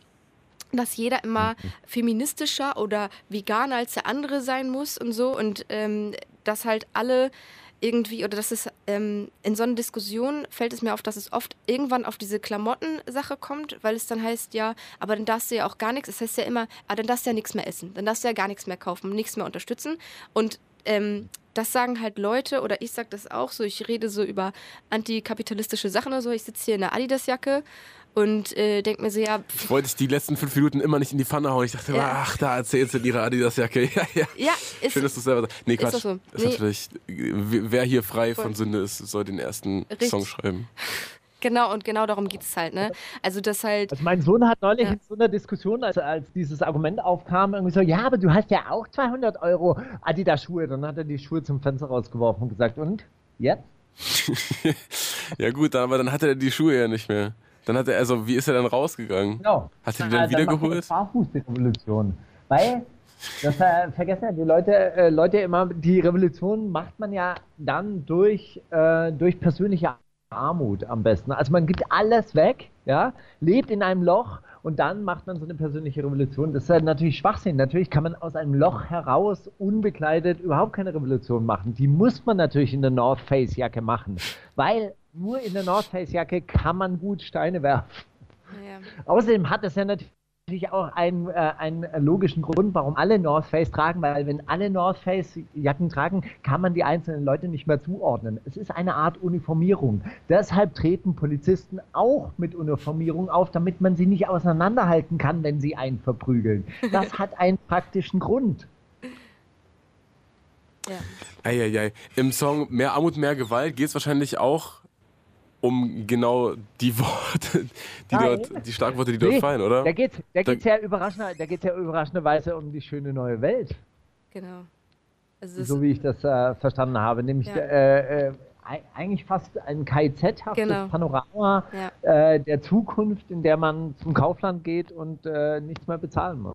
dass jeder immer feministischer oder veganer als der andere sein muss und so und ähm, dass halt alle irgendwie, oder dass es ähm, in so einer Diskussion fällt es mir auf, dass es oft irgendwann auf diese Klamottensache kommt, weil es dann heißt, ja, aber dann darfst du ja auch gar nichts, es das heißt ja immer, ah, dann darfst du ja nichts mehr essen, dann darfst du ja gar nichts mehr kaufen, nichts mehr unterstützen. Und ähm, das sagen halt Leute, oder ich sage das auch so, ich rede so über antikapitalistische Sachen oder so, ich sitze hier in einer Adidas-Jacke und äh, denke mir so, ja. Pff. Ich wollte die letzten fünf Minuten immer nicht in die Pfanne hauen. Ich dachte, ja. ach, da erzählst du ihre Adidas-Jacke. <laughs> Ja, ja. ja ist, Schön, dass du selber sagst. Nee, Quatsch. Ist, so. ist nee. natürlich, wer hier frei Voll. von Sünde ist, soll den ersten Richtig. Song schreiben. <laughs> Genau, und genau darum geht es halt, ne? Also das halt. Also mein Sohn hat neulich ja. in so einer Diskussion, als, als dieses Argument aufkam, irgendwie so, ja, aber du hast ja auch 200 Euro Adidas-Schuhe. Dann hat er die Schuhe zum Fenster rausgeworfen und gesagt, und? Jetzt? <laughs> ja gut, aber dann hatte er die Schuhe ja nicht mehr. Dann hat er, also wie ist er dann rausgegangen? Genau. Hat er die dann wiedergeholt? Das Barfuß die Revolution. Weil, das äh, vergessen ja die Leute, äh, Leute immer, die Revolution macht man ja dann durch, äh, durch persönliche Armut am besten. Also man gibt alles weg, ja, lebt in einem Loch und dann macht man so eine persönliche Revolution. Das ist halt natürlich Schwachsinn. Natürlich kann man aus einem Loch heraus unbekleidet überhaupt keine Revolution machen. Die muss man natürlich in der North Face Jacke machen, weil nur in der North Face Jacke kann man gut Steine werfen. Ja. Außerdem hat es ja natürlich auch einen, äh, einen logischen Grund, warum alle North Face tragen, weil wenn alle North Face Jacken tragen, kann man die einzelnen Leute nicht mehr zuordnen. Es ist eine Art Uniformierung. Deshalb treten Polizisten auch mit Uniformierung auf, damit man sie nicht auseinanderhalten kann, wenn sie einen verprügeln. <laughs> Das hat einen praktischen Grund. Ja. Eieiei. Im Song Mehr Armut, mehr Gewalt geht es wahrscheinlich auch um genau die Worte, die Nein. dort, die Schlagworte, die dort nee, fallen, oder? Da geht es da geht's ja, überraschender, da geht's ja überraschenderweise um die schöne neue Welt. Genau. Also so wie ich das äh, verstanden habe, nämlich ja. äh, äh, eigentlich fast ein KIZ-haftes genau. Panorama ja. äh, der Zukunft, in der man zum Kaufland geht und äh, nichts mehr bezahlen muss.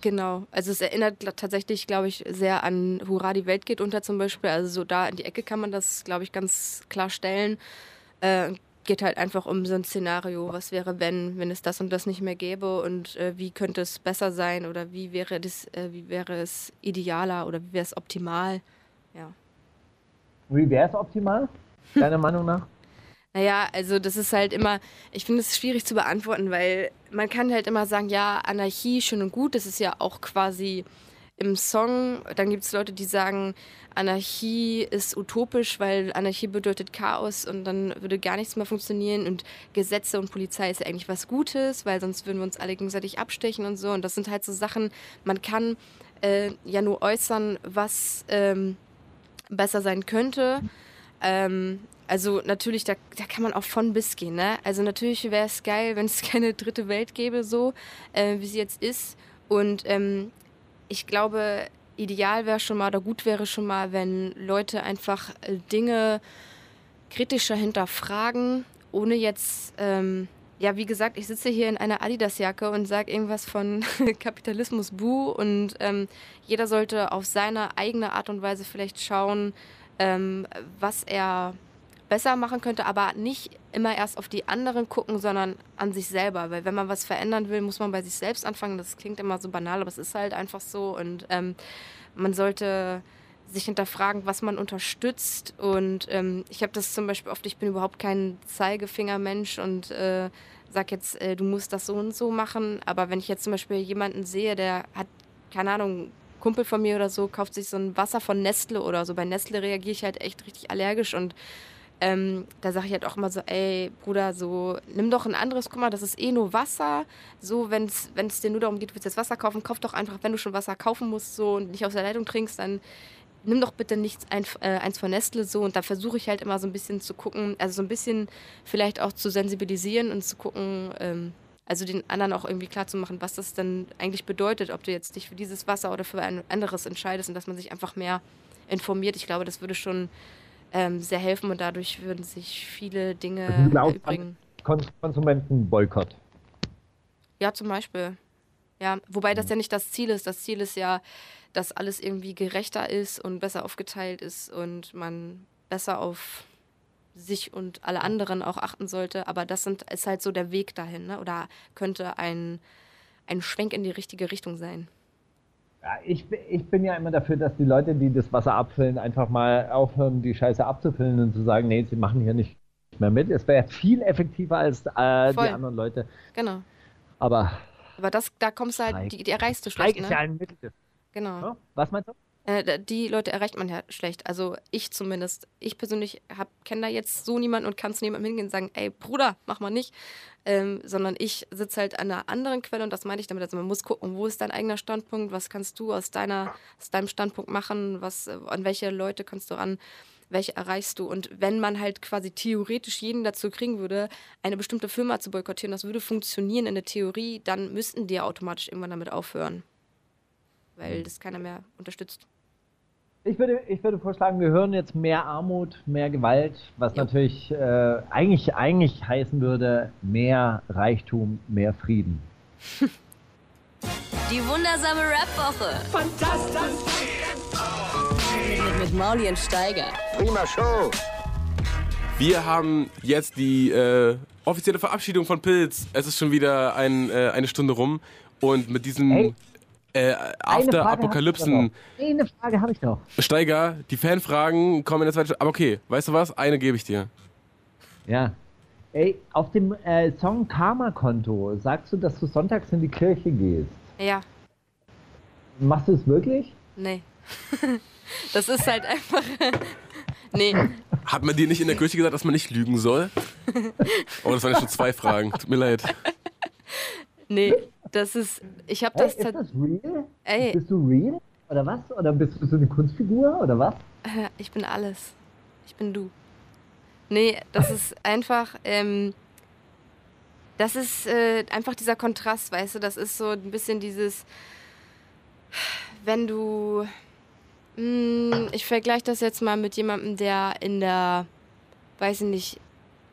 Genau, also es erinnert tatsächlich, glaube ich, sehr an Hurra, die Welt geht unter zum Beispiel. Also so da in die Ecke kann man das, glaube ich, ganz klar stellen. Äh, geht halt einfach um so ein Szenario, was wäre, wenn, wenn es das und das nicht mehr gäbe und äh, wie könnte es besser sein oder wie wäre das, äh, wie wäre es idealer oder wie wäre es optimal. Ja. Wie wäre es optimal, <laughs> deiner Meinung nach? Naja, also das ist halt immer, ich finde es schwierig zu beantworten, weil man kann halt immer sagen, ja, Anarchie schön und gut, das ist ja auch quasi im Song, dann gibt es Leute, die sagen, Anarchie ist utopisch, weil Anarchie bedeutet Chaos und dann würde gar nichts mehr funktionieren und Gesetze und Polizei ist ja eigentlich was Gutes, weil sonst würden wir uns alle gegenseitig abstechen und so. Und das sind halt so Sachen, man kann äh, ja nur äußern, was ähm, besser sein könnte. Ähm, also natürlich, da, da kann man auch von bis gehen. Ne? Also natürlich wäre es geil, <laughs> wenn es keine dritte Welt gäbe, so äh, wie sie jetzt ist. Und ähm, ich glaube, ideal wäre schon mal oder gut wäre schon mal, wenn Leute einfach äh, Dinge kritischer hinterfragen, ohne jetzt, ähm, ja, wie gesagt, ich sitze hier in einer Adidas-Jacke und sage irgendwas von <laughs> Kapitalismus buh und ähm, jeder sollte auf seine eigene Art und Weise vielleicht schauen, ähm, was er besser machen könnte, aber nicht immer erst auf die anderen gucken, sondern an sich selber. Weil wenn man was verändern will, muss man bei sich selbst anfangen. Das klingt immer so banal, aber es ist halt einfach so. Und ähm, man sollte sich hinterfragen, was man unterstützt. Und ähm, ich habe das zum Beispiel oft, ich bin überhaupt kein Zeigefingermensch und äh, sag jetzt, äh, du musst das so und so machen. Aber wenn ich jetzt zum Beispiel jemanden sehe, der hat, keine Ahnung, Kumpel von mir oder so, kauft sich so ein Wasser von Nestle oder so. Bei Nestle reagiere ich halt echt richtig allergisch und ähm, da sage ich halt auch immer so, ey, Bruder, so, nimm doch ein anderes, guck mal, das ist eh nur Wasser. So, wenn es dir nur darum geht, du willst jetzt Wasser kaufen, kauf doch einfach, wenn du schon Wasser kaufen musst, so und nicht aus der Leitung trinkst, dann nimm doch bitte nichts ein, äh, eins von Nestle so und da versuche ich halt immer so ein bisschen zu gucken, also so ein bisschen vielleicht auch zu sensibilisieren und zu gucken, ähm, also den anderen auch irgendwie klar zu machen, was das denn eigentlich bedeutet, ob du jetzt dich für dieses Wasser oder für ein anderes entscheidest und dass man sich einfach mehr informiert. Ich glaube, das würde schon ähm, sehr helfen und dadurch würden sich viele Dinge übrigen. Konsumentenboykott. Ja, zum Beispiel. Ja, wobei das ja nicht das Ziel ist. Das Ziel ist ja, dass alles irgendwie gerechter ist und besser aufgeteilt ist und man besser auf sich und alle anderen auch achten sollte. Aber das sind, ist halt so der Weg dahin, ne? oder könnte ein, ein Schwenk in die richtige Richtung sein. Ja, ich, ich bin ja immer dafür, dass die Leute, die das Wasser abfüllen, einfach mal aufhören, die Scheiße abzufüllen und zu sagen, nee, sie machen hier nicht mehr mit. Es wäre viel effektiver als äh, die anderen Leute. Genau. Aber. Aber das, da kommst du halt, die, die erreichst du schlecht. Streik ist ne? ja ein Mittel. Genau. Ja? Was meinst du? Äh, die Leute erreicht man ja schlecht. Also ich zumindest. Ich persönlich kenne da jetzt so niemanden und kann zu niemandem hingehen und sagen, ey Bruder, mach mal nicht. Ähm, sondern ich sitze halt an einer anderen Quelle und das meine ich damit. Also man muss gucken, wo ist dein eigener Standpunkt, was kannst du aus, deiner, aus deinem Standpunkt machen, was, an welche Leute kannst du ran welche erreichst du. Und wenn man halt quasi theoretisch jeden dazu kriegen würde, eine bestimmte Firma zu boykottieren, das würde funktionieren in der Theorie, dann müssten die ja automatisch irgendwann damit aufhören. Weil das keiner mehr unterstützt. Ich würde, ich würde vorschlagen, wir hören jetzt mehr Armut, mehr Gewalt, was jo. natürlich äh, eigentlich, eigentlich heißen würde, mehr Reichtum, mehr Frieden. <laughs> Die wundersame Rap-Woche. Fantastisch. Mit, mit Mauli und Steiger. Prima Show. Wir haben jetzt die äh, offizielle Verabschiedung von Pilz. Es ist schon wieder ein, äh, eine Stunde rum. Und mit diesem hey. Äh, After-Apokalypsen. Eine Frage habe ich noch. Steiger, die Fanfragen kommen in der zweiten Aber okay, weißt du was? Eine gebe ich dir. Ja. Ey, auf dem äh, Song Karma-Konto sagst du, dass du sonntags in die Kirche gehst. Ja. Machst du es wirklich? Nee. <laughs> das ist halt einfach. <laughs> nee. Hat man dir nicht in der Kirche gesagt, dass man nicht lügen soll? <laughs> Oh, das waren ja schon zwei Fragen. Tut mir leid. Nee, das ist. Ich habe das. Ey, ist das real? Ey. Bist du real? Oder was? Oder bist du eine Kunstfigur? Oder was? Ich bin alles. Ich bin du. Nee, das ist einfach. Ähm, das ist äh, einfach dieser Kontrast, weißt du? Das ist so ein bisschen dieses. Wenn du Mm, ich vergleiche das jetzt mal mit jemandem, der in der, weiß ich nicht,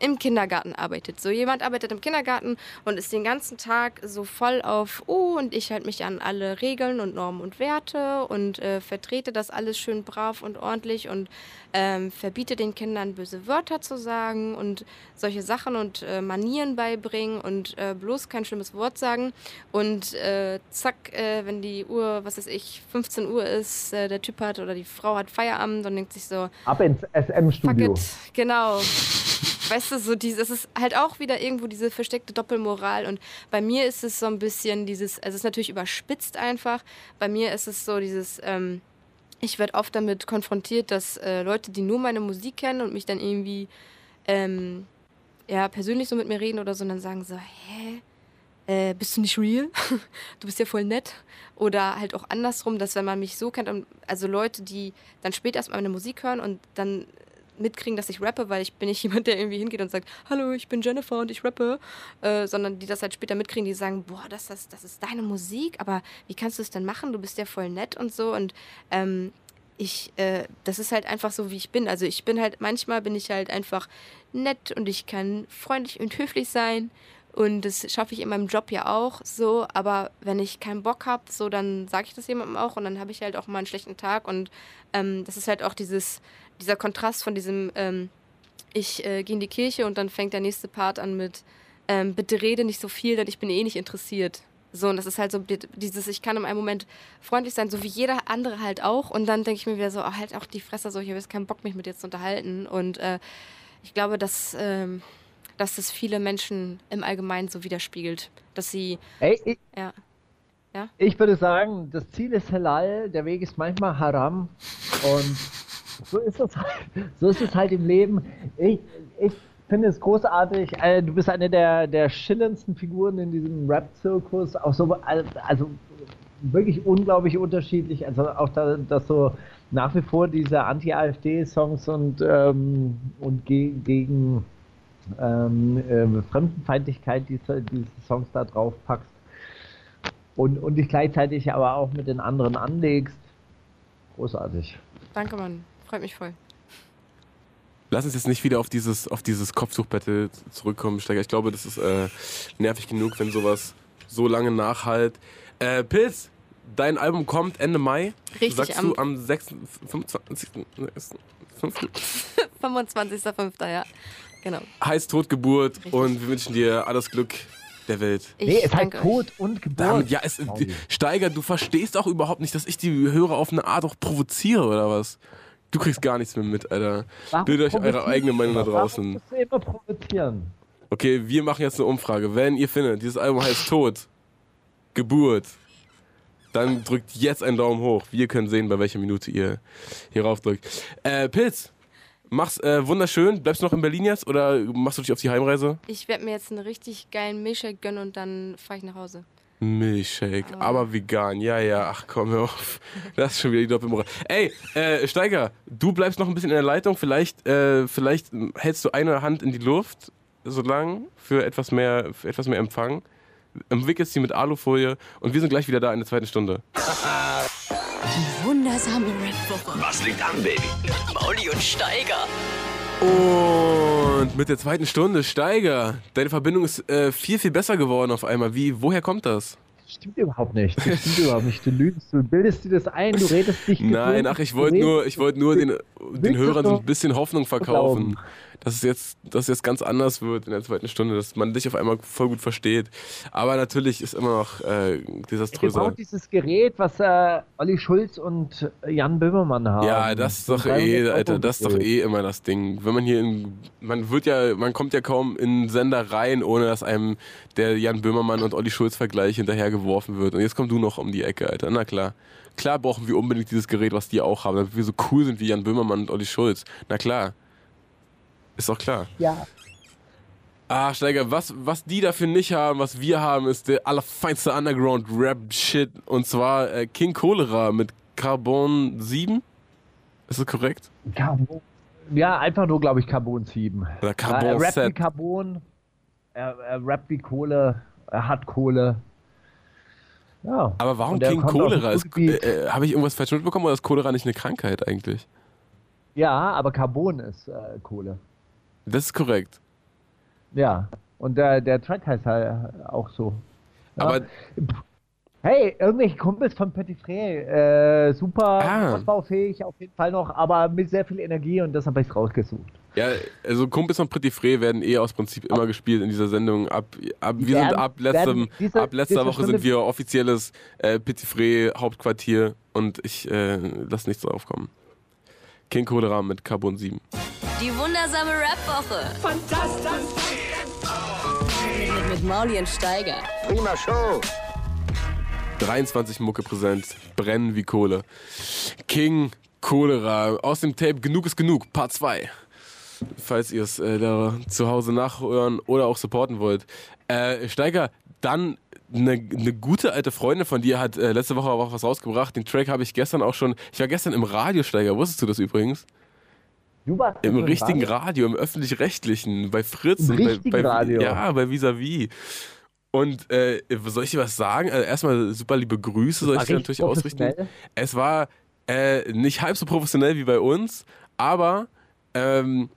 im Kindergarten arbeitet. So jemand arbeitet im Kindergarten und ist den ganzen Tag so voll auf, oh, und ich halte mich an alle Regeln und Normen und Werte und äh, vertrete das alles schön brav und ordentlich und ähm, verbiete den Kindern böse Wörter zu sagen und solche Sachen und äh, Manieren beibringen und äh, bloß kein schlimmes Wort sagen. Und äh, zack, äh, wenn die Uhr, was weiß ich, 15 Uhr ist, äh, der Typ hat oder die Frau hat Feierabend und denkt sich so, ab ins SM-Studio. Genau weißt du, so dieses, es ist halt auch wieder irgendwo diese versteckte Doppelmoral. Und bei mir ist es so ein bisschen dieses, also es ist natürlich überspitzt einfach. Bei mir ist es so dieses, ähm, ich werde oft damit konfrontiert, dass äh, Leute, die nur meine Musik kennen und mich dann irgendwie ähm, ja, persönlich so mit mir reden oder so, und dann sagen so, hä? Äh, bist du nicht real? <laughs> du bist ja voll nett. Oder halt auch andersrum, dass wenn man mich so kennt, also Leute, die dann später erst mal meine Musik hören und dann mitkriegen, dass ich rappe, weil ich bin nicht <laughs> jemand, der irgendwie hingeht und sagt, hallo, ich bin Jennifer und ich rappe, äh, sondern die das halt später mitkriegen, die sagen, boah, das, das, das ist deine Musik, aber wie kannst du es denn machen? Du bist ja voll nett und so und ähm, ich, äh, das ist halt einfach so, wie ich bin. Also ich bin halt, manchmal bin ich halt einfach nett und ich kann freundlich und höflich sein und das schaffe ich in meinem Job ja auch so, aber wenn ich keinen Bock habe, so dann sage ich das jemandem auch und dann habe ich halt auch mal einen schlechten Tag und ähm, das ist halt auch dieses, dieser Kontrast von diesem, ähm, ich äh, gehe in die Kirche und dann fängt der nächste Part an mit, ähm, bitte rede nicht so viel, denn ich bin eh nicht interessiert. So, und das ist halt so dieses, ich kann in einem Moment freundlich sein, so wie jeder andere halt auch. Und dann denke ich mir wieder so, oh, halt auch die Fresse, so, ich habe jetzt keinen Bock, mich mit dir zu unterhalten. Und äh, ich glaube, dass, ähm, dass das viele Menschen im Allgemeinen so widerspiegelt. Dass sie. Ey, ich, ja. Ja? Ich würde sagen, das Ziel ist Halal, der Weg ist manchmal Haram. Und so ist es halt, so ist es halt im Leben. Ich, ich finde es großartig. Äh, du bist eine der, der schillerndsten Figuren in diesem Rap-Zirkus. Auch so, also wirklich unglaublich unterschiedlich. Also auch da, dass so nach wie vor diese Anti-AfD-Songs und, ähm, und ge gegen ähm, äh, Fremdenfeindlichkeit diese, diese Songs da drauf packst und, und dich gleichzeitig aber auch mit den anderen anlegst. Großartig. Danke, Mann. Freut mich voll. Lass uns jetzt nicht wieder auf dieses, auf dieses Kopftuchbattle zurückkommen, Steiger. Ich glaube, das ist äh, nervig genug, wenn sowas so lange nachhalt. Äh, Pilz, dein Album kommt Ende Mai. Richtig. Sagst am du am 6., 25., 5. 25.05. ja. Genau. heißt Totgeburt und wir wünschen dir alles Glück der Welt. Ich Nee, es heißt. Tod und Geburt. Damit, ja, es, Steiger, du verstehst auch überhaupt nicht, dass ich die Hörer auf eine Art auch provoziere oder was? Du kriegst gar nichts mehr mit, Alter. Warum Bildet euch eure eigene Meinung da draußen. immer provozieren? Okay, wir machen jetzt eine Umfrage. Wenn ihr findet, dieses Album heißt Tod, Geburt, dann drückt jetzt einen Daumen hoch. Wir können sehen, bei welcher Minute ihr hier rauf drückt. Äh, Pilz, mach's äh, wunderschön. Bleibst du noch in Berlin jetzt oder machst du dich auf die Heimreise? Ich werde mir jetzt einen richtig geilen Milchshake gönnen und dann fahre ich nach Hause. Milchshake, aber vegan. Ja, ja, ach komm, hör auf. Das ist schon wieder die Doppelmoral. Ey, äh, Steiger, du bleibst noch ein bisschen in der Leitung. Vielleicht, äh, vielleicht hältst du eine Hand in die Luft, so lang, für etwas mehr, für etwas mehr Empfang. Umwickelst sie mit Alufolie und wir sind gleich wieder da in der zweiten Stunde. Wundersame Rap-Woche. Was liegt an, Baby? Mauli und Steiger. Und mit der zweiten Stunde, Steiger, deine Verbindung ist äh, viel, viel besser geworden auf einmal. Wie, woher kommt das? Das stimmt überhaupt nicht. Das stimmt überhaupt nicht. Du lügst, du bildest dir das ein, du redest dich Nein, ach, ich wollte nur, ich wollte nur den, den Hörern so ein bisschen Hoffnung verkaufen, dass es jetzt, dass es jetzt ganz anders wird in der zweiten Stunde, dass man dich auf einmal voll gut versteht. Aber natürlich ist immer noch äh, desaströser. brauchen dieses Gerät, was äh, Olli Schulz und Jan Böhmermann haben. Ja, das ist doch eh, 300 Alter, das ist doch eh immer das Ding. Wenn man hier in, man wird ja, man kommt ja kaum in Sender rein, ohne dass einem der Jan Böhmermann und Olli Schulz Vergleich hinterhergeworfen wird. Und jetzt kommst du noch um die Ecke, Alter. Na klar. Klar brauchen wir unbedingt dieses Gerät, was die auch haben, damit wir so cool sind wie Jan Böhmermann und Olli Schulz. Na klar. Ist doch klar. Ja, Ah, Steiger, was, was die dafür nicht haben, was wir haben, ist der allerfeinste Underground-Rap-Shit. Und zwar äh, King Cholera mit Carbon 7. Ist das korrekt? Carbon. Ja, einfach nur, glaube ich, Carbon 7. Oder Carbon ja, er rappt wie. Carbon, er, er rappt wie Kohle, er hat Kohle. Ja. Aber warum er King Cholera? Ruhrgebiet. äh, Habe ich irgendwas falsch mitbekommen oder ist Cholera nicht eine Krankheit eigentlich? Ja, aber Carbon ist äh, Kohle. Das ist korrekt. Ja. Und der, der Track heißt halt auch so. Ja. Aber Hey, irgendwelche Kumpels von Petit Frère, äh, super Ah. ausbaufähig auf jeden Fall noch, aber mit sehr viel Energie und das habe ich rausgesucht. ja, also Kumpels von Pretty Frey werden eh aus Prinzip immer gespielt in dieser Sendung. Ab, ab, wir sind Werden- ab, letztem, diese- ab letzter Woche Stunde- sind wir offizielles äh, Petit Frey Hauptquartier und ich äh, lasse nichts drauf kommen. King Cholera mit Carbon 7. Die wundersame Rap-Woche. Fantastisch. Mit, mit Mauli und Steiger. Prima Show. 23 Mucke präsent, brennen wie Kohle. King Cholera aus dem Tape Genug ist genug, Part 2. Falls ihr es äh, da zu Hause nachhören oder auch supporten wollt. Äh, Steiger, dann eine, eine gute alte Freundin von dir hat äh, letzte Woche auch was rausgebracht. Den Track habe ich gestern auch schon. Ich war gestern im Radio, Steiger. Wusstest du das übrigens? Du warst Im richtigen da? Radio, im öffentlich-rechtlichen, bei Fritz. Im und bei, bei, Radio? Ja, bei Visavi. Und äh, soll ich dir was sagen? Also erstmal super liebe Grüße, soll ich dir natürlich ausrichten. Es war äh, nicht halb so professionell wie bei uns, aber ähm,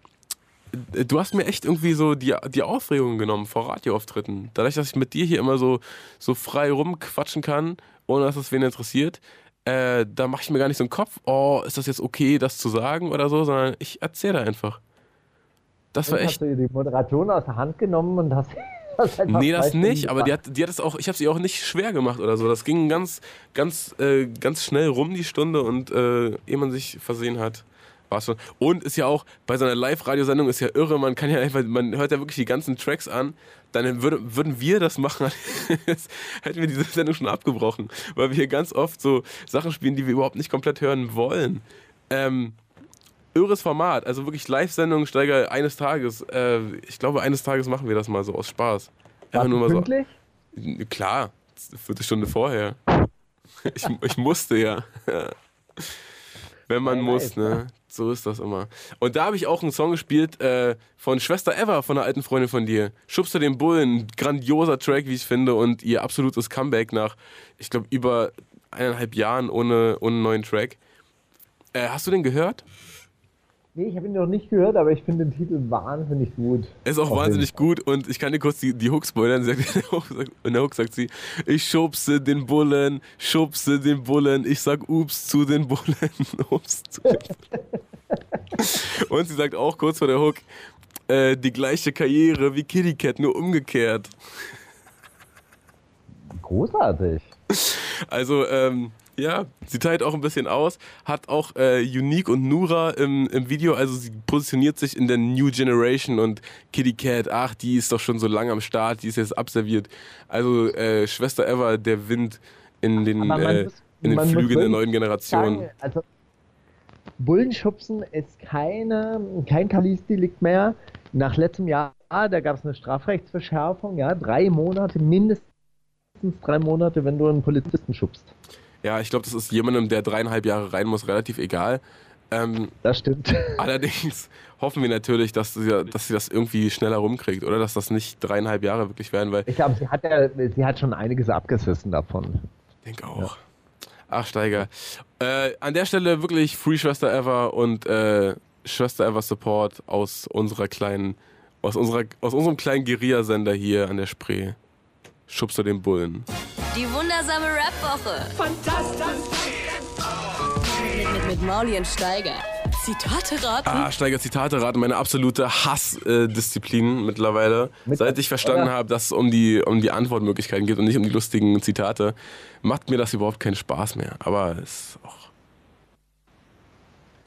du hast mir echt irgendwie so die, die Aufregung genommen vor Radioauftritten. Dadurch, dass ich mit dir hier immer so, so frei rumquatschen kann, ohne dass es wen interessiert, äh, da mache ich mir gar nicht so einen Kopf, oh, ist das jetzt okay, das zu sagen oder so, sondern ich erzähle einfach. Das war echt. Hast du die Moderation aus der Hand genommen und hast <laughs> das Nee, das nicht, aber die hat, die hat es auch, ich habe sie auch nicht schwer gemacht oder so. Das ging ganz, ganz, äh, ganz schnell rum, die Stunde, und äh, ehe man sich versehen hat, war's schon. Und ist ja auch, bei so einer Live-Radiosendung ist ja irre, man kann ja einfach, man hört ja wirklich die ganzen Tracks an, dann würde, würden wir das machen, <laughs> hätten wir diese Sendung schon abgebrochen, weil wir hier ganz oft so Sachen spielen, die wir überhaupt nicht komplett hören wollen. Ähm, irres Format, also wirklich Live-Sendung, Steiger eines Tages. Äh, ich glaube, eines Tages machen wir das mal so aus Spaß. Einfach nur mal so. pünktlich? Klar, eine Viertelstunde vorher. Ich, ich musste ja. <laughs> Wenn man Ja, muss, ne? So ist das immer. Und da habe ich auch einen Song gespielt äh, von Schwester Eva, von einer alten Freundin von dir. Schubst du den Bullen, grandioser Track, wie ich finde, und ihr absolutes Comeback nach, ich glaube, über eineinhalb Jahren ohne, ohne neuen Track. Äh, hast du den gehört? Nee, ich habe ihn noch nicht gehört, aber ich finde den Titel wahnsinnig gut. Er ist auch Auf wahnsinnig gut und ich kann dir kurz die, die Hook spoilern. Sie sagt- <laughs> in der Hook sagt- In der Hook sagt sie, ich schubse den Bullen, schubse den Bullen, ich sag Ups zu den Bullen, <laughs> Ups zu den Bullen. Und sie sagt auch kurz vor der Hook, äh, die gleiche Karriere wie Kitty Cat, nur umgekehrt. Großartig. Also, ähm, ja, sie teilt auch ein bisschen aus, hat auch äh, Unique und Nura im, im Video, also sie positioniert sich in der New Generation und Kitty Cat, ach, die ist doch schon so lange am Start, die ist jetzt abserviert. Also äh, Schwester Ever, der Wind in den, äh, muss- in den Flügen der neuen Generation. Sagen, also Bullenschubsen ist keine, kein Kavaliersdelikt mehr. Nach letztem Jahr, da gab es eine Strafrechtsverschärfung, ja, drei Monate, mindestens drei Monate, wenn du einen Polizisten schubst. Ja, ich glaube, das ist jemandem, der dreieinhalb Jahre rein muss, relativ egal. Ähm, Das stimmt. <laughs> allerdings hoffen wir natürlich, dass sie, dass sie das irgendwie schneller rumkriegt, oder? Dass das nicht dreieinhalb Jahre wirklich werden, weil Ich glaube, sie hat ja, sie hat schon einiges abgesessen davon. Ich denke auch. Ach, Steiger. Äh, an der Stelle wirklich Free Schwester Ever und äh, Schwester Ever Support aus unserer kleinen, aus unserer, aus unserem kleinen Guerilla-Sender hier an der Spree. Schubst du den Bullen. Die wundersame Rap-Woche. Fantastisch. Mit, mit, mit Mauli und Steiger. Zitate raten. Ah, Steiger Zitate raten, meine absolute Hassdisziplin mittlerweile. Mit- Seit ich verstanden Ja. habe, dass es um die, um die Antwortmöglichkeiten geht und nicht um die lustigen Zitate, macht mir das überhaupt keinen Spaß mehr. Aber es ist auch.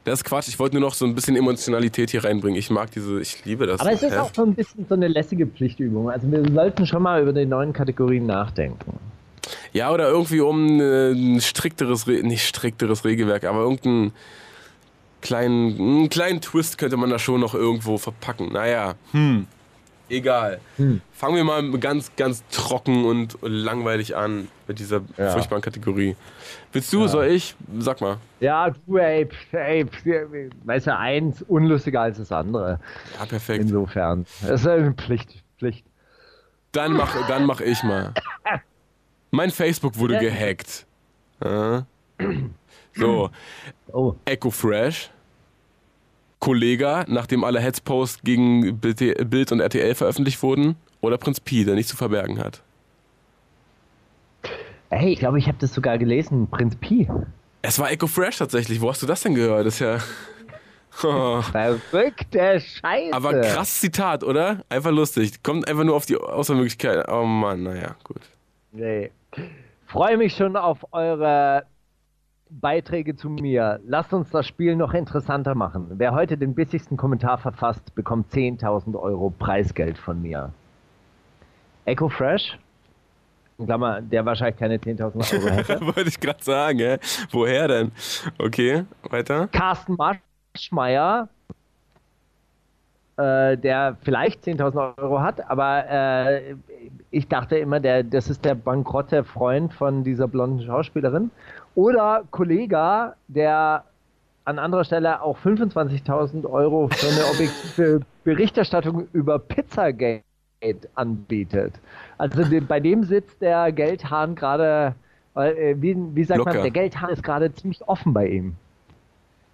Das ist Quatsch. Ich wollte nur noch so ein bisschen Emotionalität hier reinbringen. Ich mag diese, ich liebe das. Aber es ist auch so ein bisschen so eine lässige Pflichtübung. Also wir sollten schon mal über die neuen Kategorien nachdenken. Ja, oder irgendwie um äh, ein strikteres, Re nicht strikteres Regelwerk, aber irgendeinen kleinen, einen kleinen Twist könnte man da schon noch irgendwo verpacken. Naja, hm, egal. Fangen wir mal ganz, ganz trocken und langweilig an mit dieser Ja. furchtbaren Kategorie. Willst du, soll ich? Sag mal. Ja, du, ey, ey, weißt du, eins unlustiger als das andere. Ja, perfekt. Insofern. Das ist eine Pflicht. Pflicht. Dann mach, dann mach ich mal. <coughs> Mein Facebook wurde Ja. gehackt. Ja. So, Oh, Echo Fresh, Kollega, nachdem alle Headsposts gegen Bild und RTL veröffentlicht wurden, oder Prinz Pi, der nicht zu verbergen hat. hey, ich glaube, ich habe das sogar gelesen. Prinz Pi. Es war Echo Fresh tatsächlich. Wo hast du das denn gehört? Das ist ja. <laughs> Oh. Verrückte Scheiße. Aber krass Zitat, oder? Einfach lustig. Kommt einfach nur auf die Auswahlmöglichkeit. Oh Mann, naja, gut. Nee. Freue mich schon auf eure Beiträge zu mir. Lasst uns das Spiel noch interessanter machen. Wer heute den bissigsten Kommentar verfasst, bekommt 10.000 Euro Preisgeld von mir. Echo Fresh, in Klammer, der wahrscheinlich keine 10.000 Euro <laughs> hätte. Wollte ich gerade sagen, hä? Woher denn? Okay, weiter. Carsten Marschmeier, äh, der vielleicht 10.000 Euro hat, aber äh, ich dachte immer, der, das ist der bankrotte Freund von dieser blonden Schauspielerin. Oder Kollega, der an anderer Stelle auch 25.000 Euro für eine objektive <laughs> Berichterstattung über Pizzagate anbietet. Also bei dem sitzt der Geldhahn gerade, äh, wie, wie sagt Locker. man, der Geldhahn ist gerade ziemlich offen bei ihm.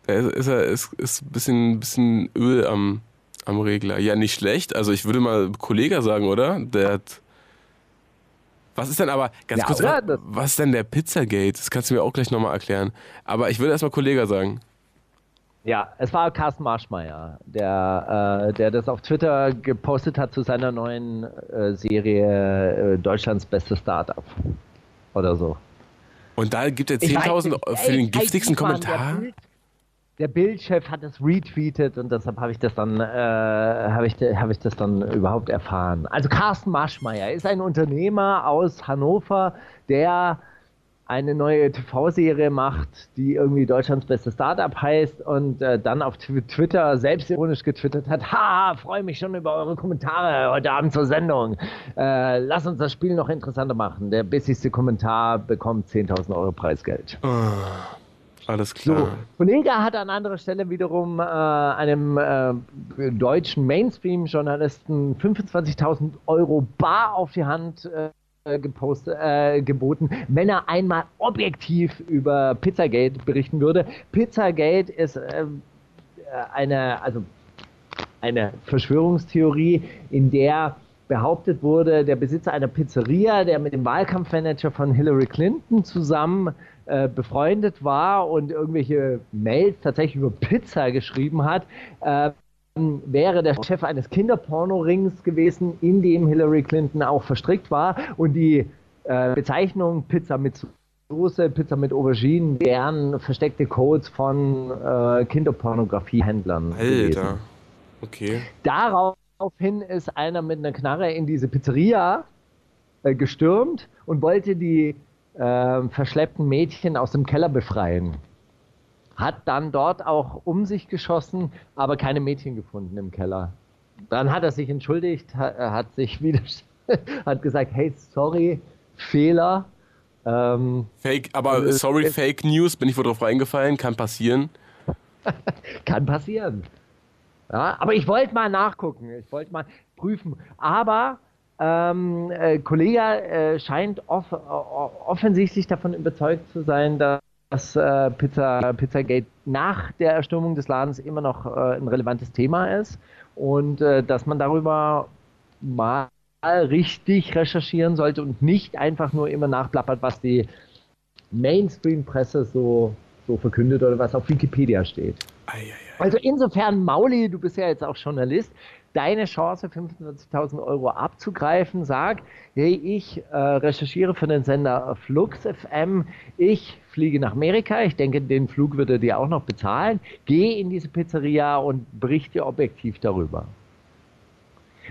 Ist, ist, er- ist, ist ein bisschen, bisschen Öl am, am Regler. Ja, nicht schlecht. Also ich würde mal Kollege sagen, oder? Der hat. Was ist denn aber, ganz Ja, kurz, oder? was, ist denn der Pizzagate? Das kannst du mir auch gleich nochmal erklären. Aber ich würde erstmal Kollege sagen. Ja, es war Carsten Marschmeier, der, äh, der das auf Twitter gepostet hat zu seiner neuen äh, Serie äh, Deutschlands bestes Startup. Oder so. Und da gibt er 10.000 für den giftigsten Kommentar? Bild, der Bildchef hat es retweetet und deshalb habe ich das dann äh, habe ich, hab ich das dann überhaupt erfahren. Also Carsten Marschmeier ist ein Unternehmer aus Hannover, der eine neue TV-Serie macht, die irgendwie Deutschlands beste Startup heißt und äh, dann auf Twitter selbstironisch getwittert hat, ha, freue mich schon über eure Kommentare heute Abend zur Sendung. Äh, lass uns das Spiel noch interessanter machen. Der bissigste Kommentar bekommt 10.000 Euro Preisgeld. Oh, alles klar. So, Kollege hat an anderer Stelle wiederum äh, einem äh, deutschen Mainstream-Journalisten 25.000 Euro bar auf die Hand äh, äh, gepostet, äh, geboten, wenn er einmal objektiv über Pizzagate berichten würde. Pizzagate ist äh, eine, also eine Verschwörungstheorie, in der behauptet wurde, der Besitzer einer Pizzeria, der mit dem Wahlkampfmanager von Hillary Clinton zusammen äh, befreundet war und irgendwelche Mails tatsächlich über Pizza geschrieben hat, äh, wäre der Chef eines Kinderpornorings gewesen, in dem Hillary Clinton auch verstrickt war. Und die äh, Bezeichnung Pizza mit Soße, Pizza mit Auberginen wären versteckte Codes von äh, Kinderpornografiehändlern. Alter. Gewesen. Okay. Daraufhin ist einer mit einer Knarre in diese Pizzeria äh, gestürmt und wollte die äh, verschleppten Mädchen aus dem Keller befreien hat dann dort auch um sich geschossen, aber keine Mädchen gefunden im Keller. Dann hat er sich entschuldigt, hat, hat sich <laughs> wieder hat gesagt, hey, sorry, Fehler. Ähm, Fake, aber sorry, Fake News, bin ich wohl drauf reingefallen, kann passieren. <laughs> kann passieren. Ja, aber ich wollte mal nachgucken, ich wollte mal prüfen. Aber ähm, äh, Kollege äh, scheint off offensichtlich davon überzeugt zu sein, dass dass äh, Pizza, Pizzagate nach der Erstürmung des Ladens immer noch äh, ein relevantes Thema ist und äh, dass man darüber mal richtig recherchieren sollte und nicht einfach nur immer nachplappert, was die Mainstream-Presse so, so verkündet oder was auf Wikipedia steht. Ei, ei, ei. Also insofern, Mauli, du bist ja jetzt auch Journalist, deine Chance, 25.000 Euro abzugreifen. Sag, hey, ich äh, recherchiere für den Sender Flux FM, ich fliege nach Amerika, ich denke, den Flug würde er dir auch noch bezahlen, geh in diese Pizzeria und berichte objektiv darüber.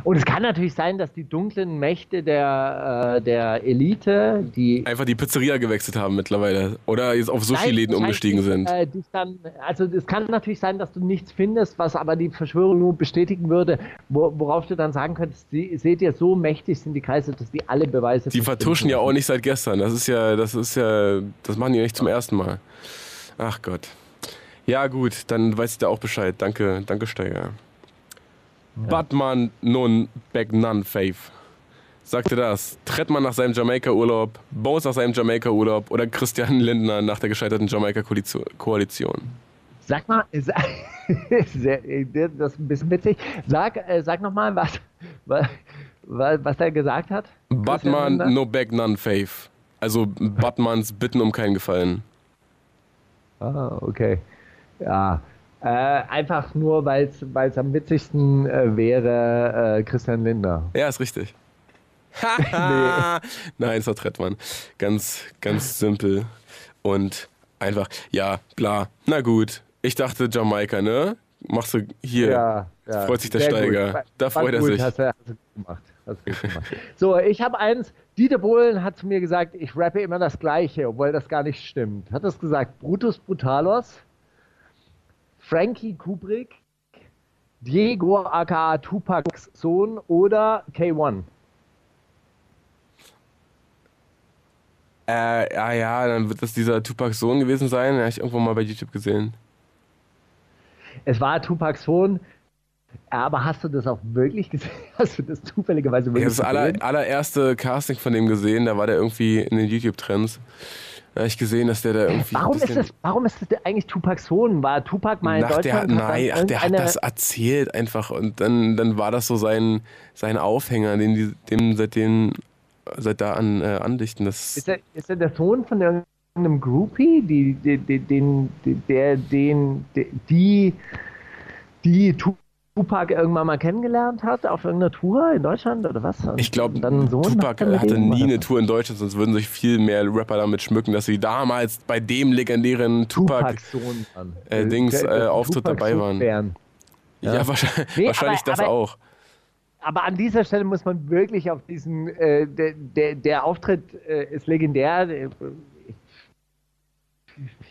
Und es kann natürlich sein, dass die dunklen Mächte der, äh, der Elite, die. Einfach die Pizzeria gewechselt haben mittlerweile. Oder jetzt auf Sushi-Läden umgestiegen sind. Äh, dann, also es kann natürlich sein, dass du nichts findest, was aber die Verschwörung nur bestätigen würde, wo, worauf du dann sagen könntest, die, seht ihr, so mächtig sind die Kreise, dass die alle Beweise. Die vertuschen ja auch nicht seit gestern. Das ist ja, das ist ja, das machen die nicht zum ersten Mal. Ach Gott. Ja, gut, dann weiß ich da auch Bescheid. Danke, danke, Steiger. Batman nun back none faith. Sagte das. Trettmann nach seinem Jamaika-Urlaub, Bones nach seinem Jamaika-Urlaub oder Christian <laughs> Lindner nach der gescheiterten Jamaika-Koalition? Sag mal, <laughs> das ist ein bisschen witzig. Sag, äh, sag nochmal, was, was, was er gesagt hat. Batman no back none faith. Also Batmans Bitten um keinen Gefallen. Ah, okay. Ja, äh, einfach nur, weil es am witzigsten äh, wäre, äh, Christian Lindner. Ja, ist richtig. <laughs> nee. Nein, es war Trettmann. Ganz, ganz simpel und einfach, ja, klar. Na gut, ich dachte Jamaika, ne? Machst du hier. Ja, ja. Freut sich der Steiger. Gut. Da freut er sich. Hast du. Hast du gemacht. so, ich habe eins. Dieter Bohlen hat zu mir gesagt, ich rappe immer das Gleiche, obwohl das gar nicht stimmt. Hat das gesagt? Brutus Brutalos? Frankie Kubrick, Diego aka Tupacs Sohn oder K1? Äh, ja, ja, dann wird das dieser Tupacs Sohn gewesen sein. Den habe ich irgendwo mal bei YouTube gesehen. Es war Tupacs Sohn, aber hast du das auch wirklich gesehen? <laughs> Hast du das zufälligerweise wirklich gesehen? Ich habe das aller, allererste Casting von dem gesehen, da war der irgendwie in den YouTube-Trends. Da habe ich gesehen, dass der da irgendwie. Warum ist das, warum ist das eigentlich Tupacs Sohn? War Tupac mal in Ach, Deutschland? Der, nein, ach, der hat das erzählt einfach und dann, dann war das so sein, sein Aufhänger, den die dem seitdem seit da an äh, andichten. Das ist, er, ist er der Sohn von irgendeinem Groupie, die, die, die, den, der, den, die, die Tupac irgendwann mal kennengelernt hat auf irgendeiner Tour in Deutschland oder was? Ich glaube, Tupac hatte nie eine Tour in Deutschland, sonst würden sich viel mehr Rapper damit schmücken, dass sie damals bei dem legendären Tupac, Tupac äh, Dings äh, Auftritt Tupac dabei waren. Ja, ja wahrscheinlich, nee, wahrscheinlich aber, das aber, auch. Aber an dieser Stelle muss man wirklich auf diesen, äh, der, der, der, Auftritt äh, ist legendär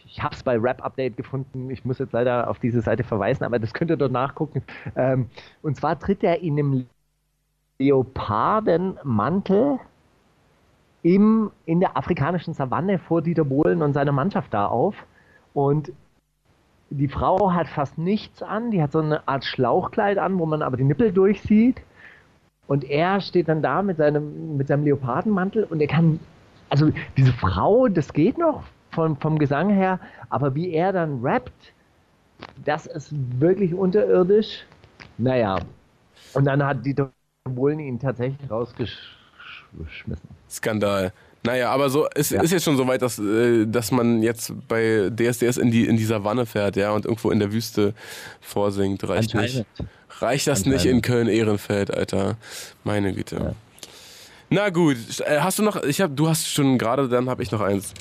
ich habe es bei Rap Update gefunden. Ich muss jetzt leider auf diese Seite verweisen, aber das könnt ihr dort nachgucken. Ähm, und zwar tritt er in einem Leopardenmantel im, in der afrikanischen Savanne vor Dieter Bohlen und seiner Mannschaft da auf. Und die Frau hat fast nichts an, die hat so eine Art Schlauchkleid an, wo man aber die Nippel durchsieht. Und er steht dann da mit seinem, mit seinem Leopardenmantel und er kann, also diese Frau, das geht noch, vom, vom Gesang her, aber wie er dann rappt, das ist wirklich unterirdisch. Naja, und dann hat Dieter Bohlen ihn tatsächlich rausgeschmissen. Skandal. Naja, aber so es ja. ist jetzt schon so weit, dass, äh, dass man jetzt bei DSDS in die in die Savanne fährt, ja, und irgendwo in der Wüste vorsingt. Reicht nicht. Reicht das nicht in Köln-Ehrenfeld, Alter? Meine Güte. Ja. Na gut, äh, hast du noch, ich hab, du hast schon gerade, dann habe ich noch eins.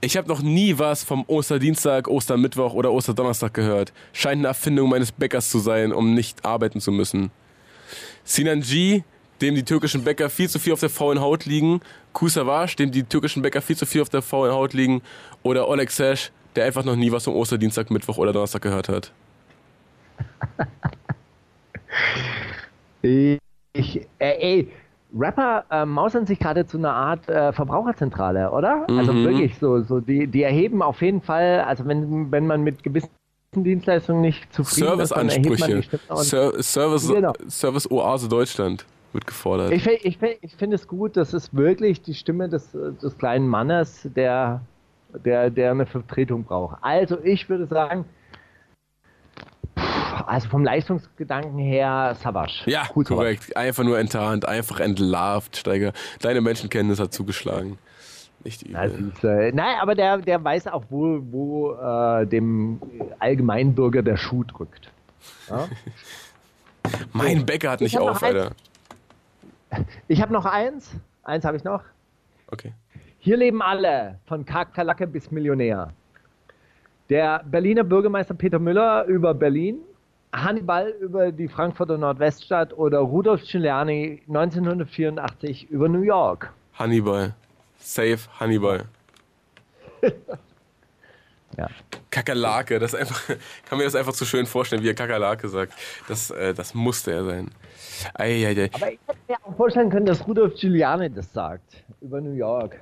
Ich habe noch nie was vom Osterdienstag, Ostermittwoch oder Osterdonnerstag gehört. Scheint eine Erfindung meines Bäckers zu sein, um nicht arbeiten zu müssen. Sinan G, dem die türkischen Bäcker viel zu viel auf der faulen Haut liegen. Kusavash, dem die türkischen Bäcker viel zu viel auf der faulen Haut liegen. Oder Oleg Sesh, der einfach noch nie was vom Osterdienstag, Mittwoch oder Donnerstag gehört hat. <laughs> ich, äh, ey, Rapper äh, mausern sich gerade zu einer Art äh, Verbraucherzentrale, oder? Also mhm. Also wirklich so, so die, die erheben auf jeden Fall, also wenn, wenn man mit gewissen Dienstleistungen nicht zufrieden ist, dann erhebt man die Stimme Ser Service, genau. Service Oase Deutschland wird gefordert. Ich, ich, ich finde es gut, das ist wirklich die Stimme des, des kleinen Mannes, der, der, der eine Vertretung braucht. Also ich würde sagen, also vom Leistungsgedanken her, Savage. Ja, cool, korrekt. Savage. Einfach nur enttarnt, einfach entlarvt, Steiger. Deine Menschenkenntnis hat zugeschlagen. Nicht übel. Ist, äh, nein, aber der, der weiß auch, wo, wo äh, dem Allgemeinbürger der Schuh drückt. Ja? <laughs> mein Bäcker hat nicht auf, Alter. <laughs> Ich habe noch eins. Eins habe ich noch. Okay. Hier leben alle, von Kakerlacke bis Millionär. Der Berliner Bürgermeister Peter Müller über Berlin Hannibal über die Frankfurter Nordweststadt oder Rudolf Giuliani 1984 über New York. Hannibal. Safe Hannibal. <laughs> ja. Kakerlake, das einfach, <laughs> kann mir das einfach zu so schön vorstellen, wie er Kakerlake sagt. Das, äh, das musste er sein. Ei, ei, ei. Aber ich hätte mir auch vorstellen können, dass Rudolf Giuliani das sagt über New York.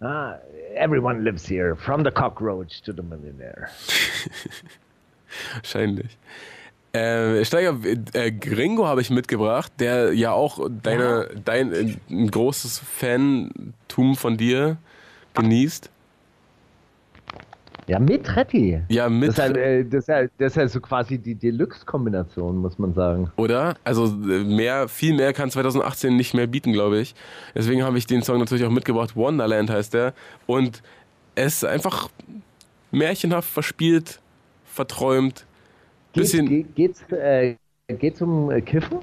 Ah, everyone lives here, from the cockroach to the millionaire. <laughs> Wahrscheinlich. Äh, Steiger, äh, Gringo habe ich mitgebracht, der ja auch deine, ja. dein äh, ein großes Fantum von dir genießt. Ja, mit Retti. Ja, mit. Das ist, halt, äh, das, ist halt, das ist halt so quasi die Deluxe-Kombination, muss man sagen. Oder? Also äh, mehr, viel mehr kann 2018 nicht mehr bieten, glaube ich. Deswegen habe ich den Song natürlich auch mitgebracht. Wonderland heißt der. Und es ist einfach märchenhaft verspielt, verträumt bisschen. Geht, geht's, äh, geht's um äh, Kiffen?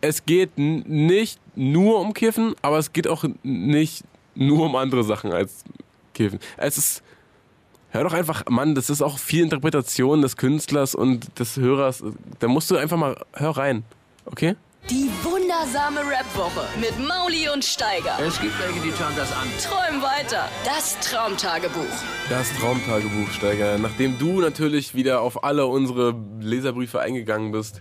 Es geht nicht nur um Kiffen, aber es geht auch nicht nur um andere Sachen als Kiffen. Es ist. Hör doch einfach, Mann, das ist auch viel Interpretation des Künstlers und des Hörers. Da musst du einfach mal, hör rein, okay? Die wundersame Rap-Woche mit Mauli und Steiger. Es gibt welche, die schauen das an. Träum weiter. Das Traumtagebuch. Das Traumtagebuch, Steiger. Nachdem du natürlich wieder auf alle unsere Leserbriefe eingegangen bist,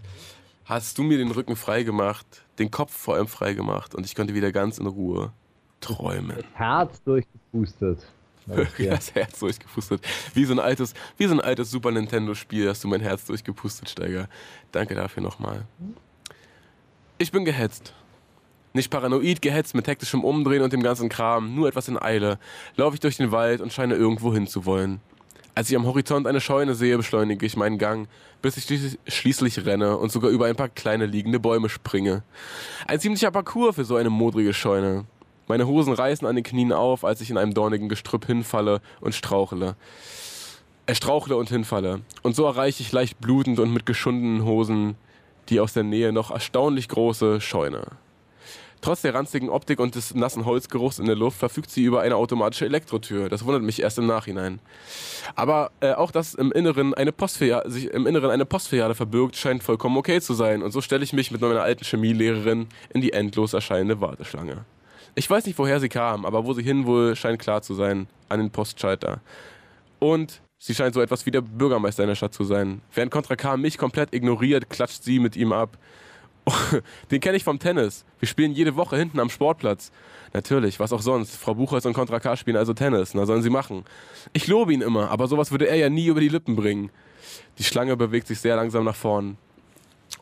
hast du mir den Rücken frei gemacht, den Kopf vor allem frei gemacht und ich konnte wieder ganz in Ruhe träumen. Das Herz durchgepustet. <laughs> das Herz durchgepustet. Wie so ein altes, wie so ein altes Super Nintendo Spiel hast du mein Herz durchgepustet, Steiger. Danke dafür nochmal. Ich bin gehetzt. Nicht paranoid gehetzt mit hektischem Umdrehen und dem ganzen Kram, nur etwas in Eile, laufe ich durch den Wald und scheine irgendwo hin zu wollen. Als ich am Horizont eine Scheune sehe, beschleunige ich meinen Gang, bis ich schließlich renne und sogar über ein paar kleine liegende Bäume springe. Ein ziemlicher Parcours für so eine modrige Scheune. Meine Hosen reißen an den Knien auf, als ich in einem dornigen Gestrüpp hinfalle und strauchle. Er strauchle und hinfalle. Und so erreiche ich leicht blutend und mit geschundenen Hosen die aus der Nähe noch erstaunlich große Scheune. Trotz der ranzigen Optik und des nassen Holzgeruchs in der Luft verfügt sie über eine automatische Elektrotür. Das wundert mich erst im Nachhinein. Aber äh, auch dass im Inneren eine Postfiliale, sich im Inneren eine Postfiliale verbirgt, scheint vollkommen okay zu sein. Und so stelle ich mich mit meiner alten Chemielehrerin in die endlos erscheinende Warteschlange. Ich weiß nicht, woher sie kam, aber wo sie hin will, scheint klar zu sein. An den Postschalter. Und sie scheint so etwas wie der Bürgermeister in der Stadt zu sein. Während Contra K mich komplett ignoriert, klatscht sie mit ihm ab. <laughs> Den kenne ich vom Tennis. Wir spielen jede Woche hinten am Sportplatz. Natürlich, was auch sonst. Frau Buchholz und Contra K spielen also Tennis. Na, sollen sie machen. Ich lobe ihn immer, aber sowas würde er ja nie über die Lippen bringen. Die Schlange bewegt sich sehr langsam nach vorn.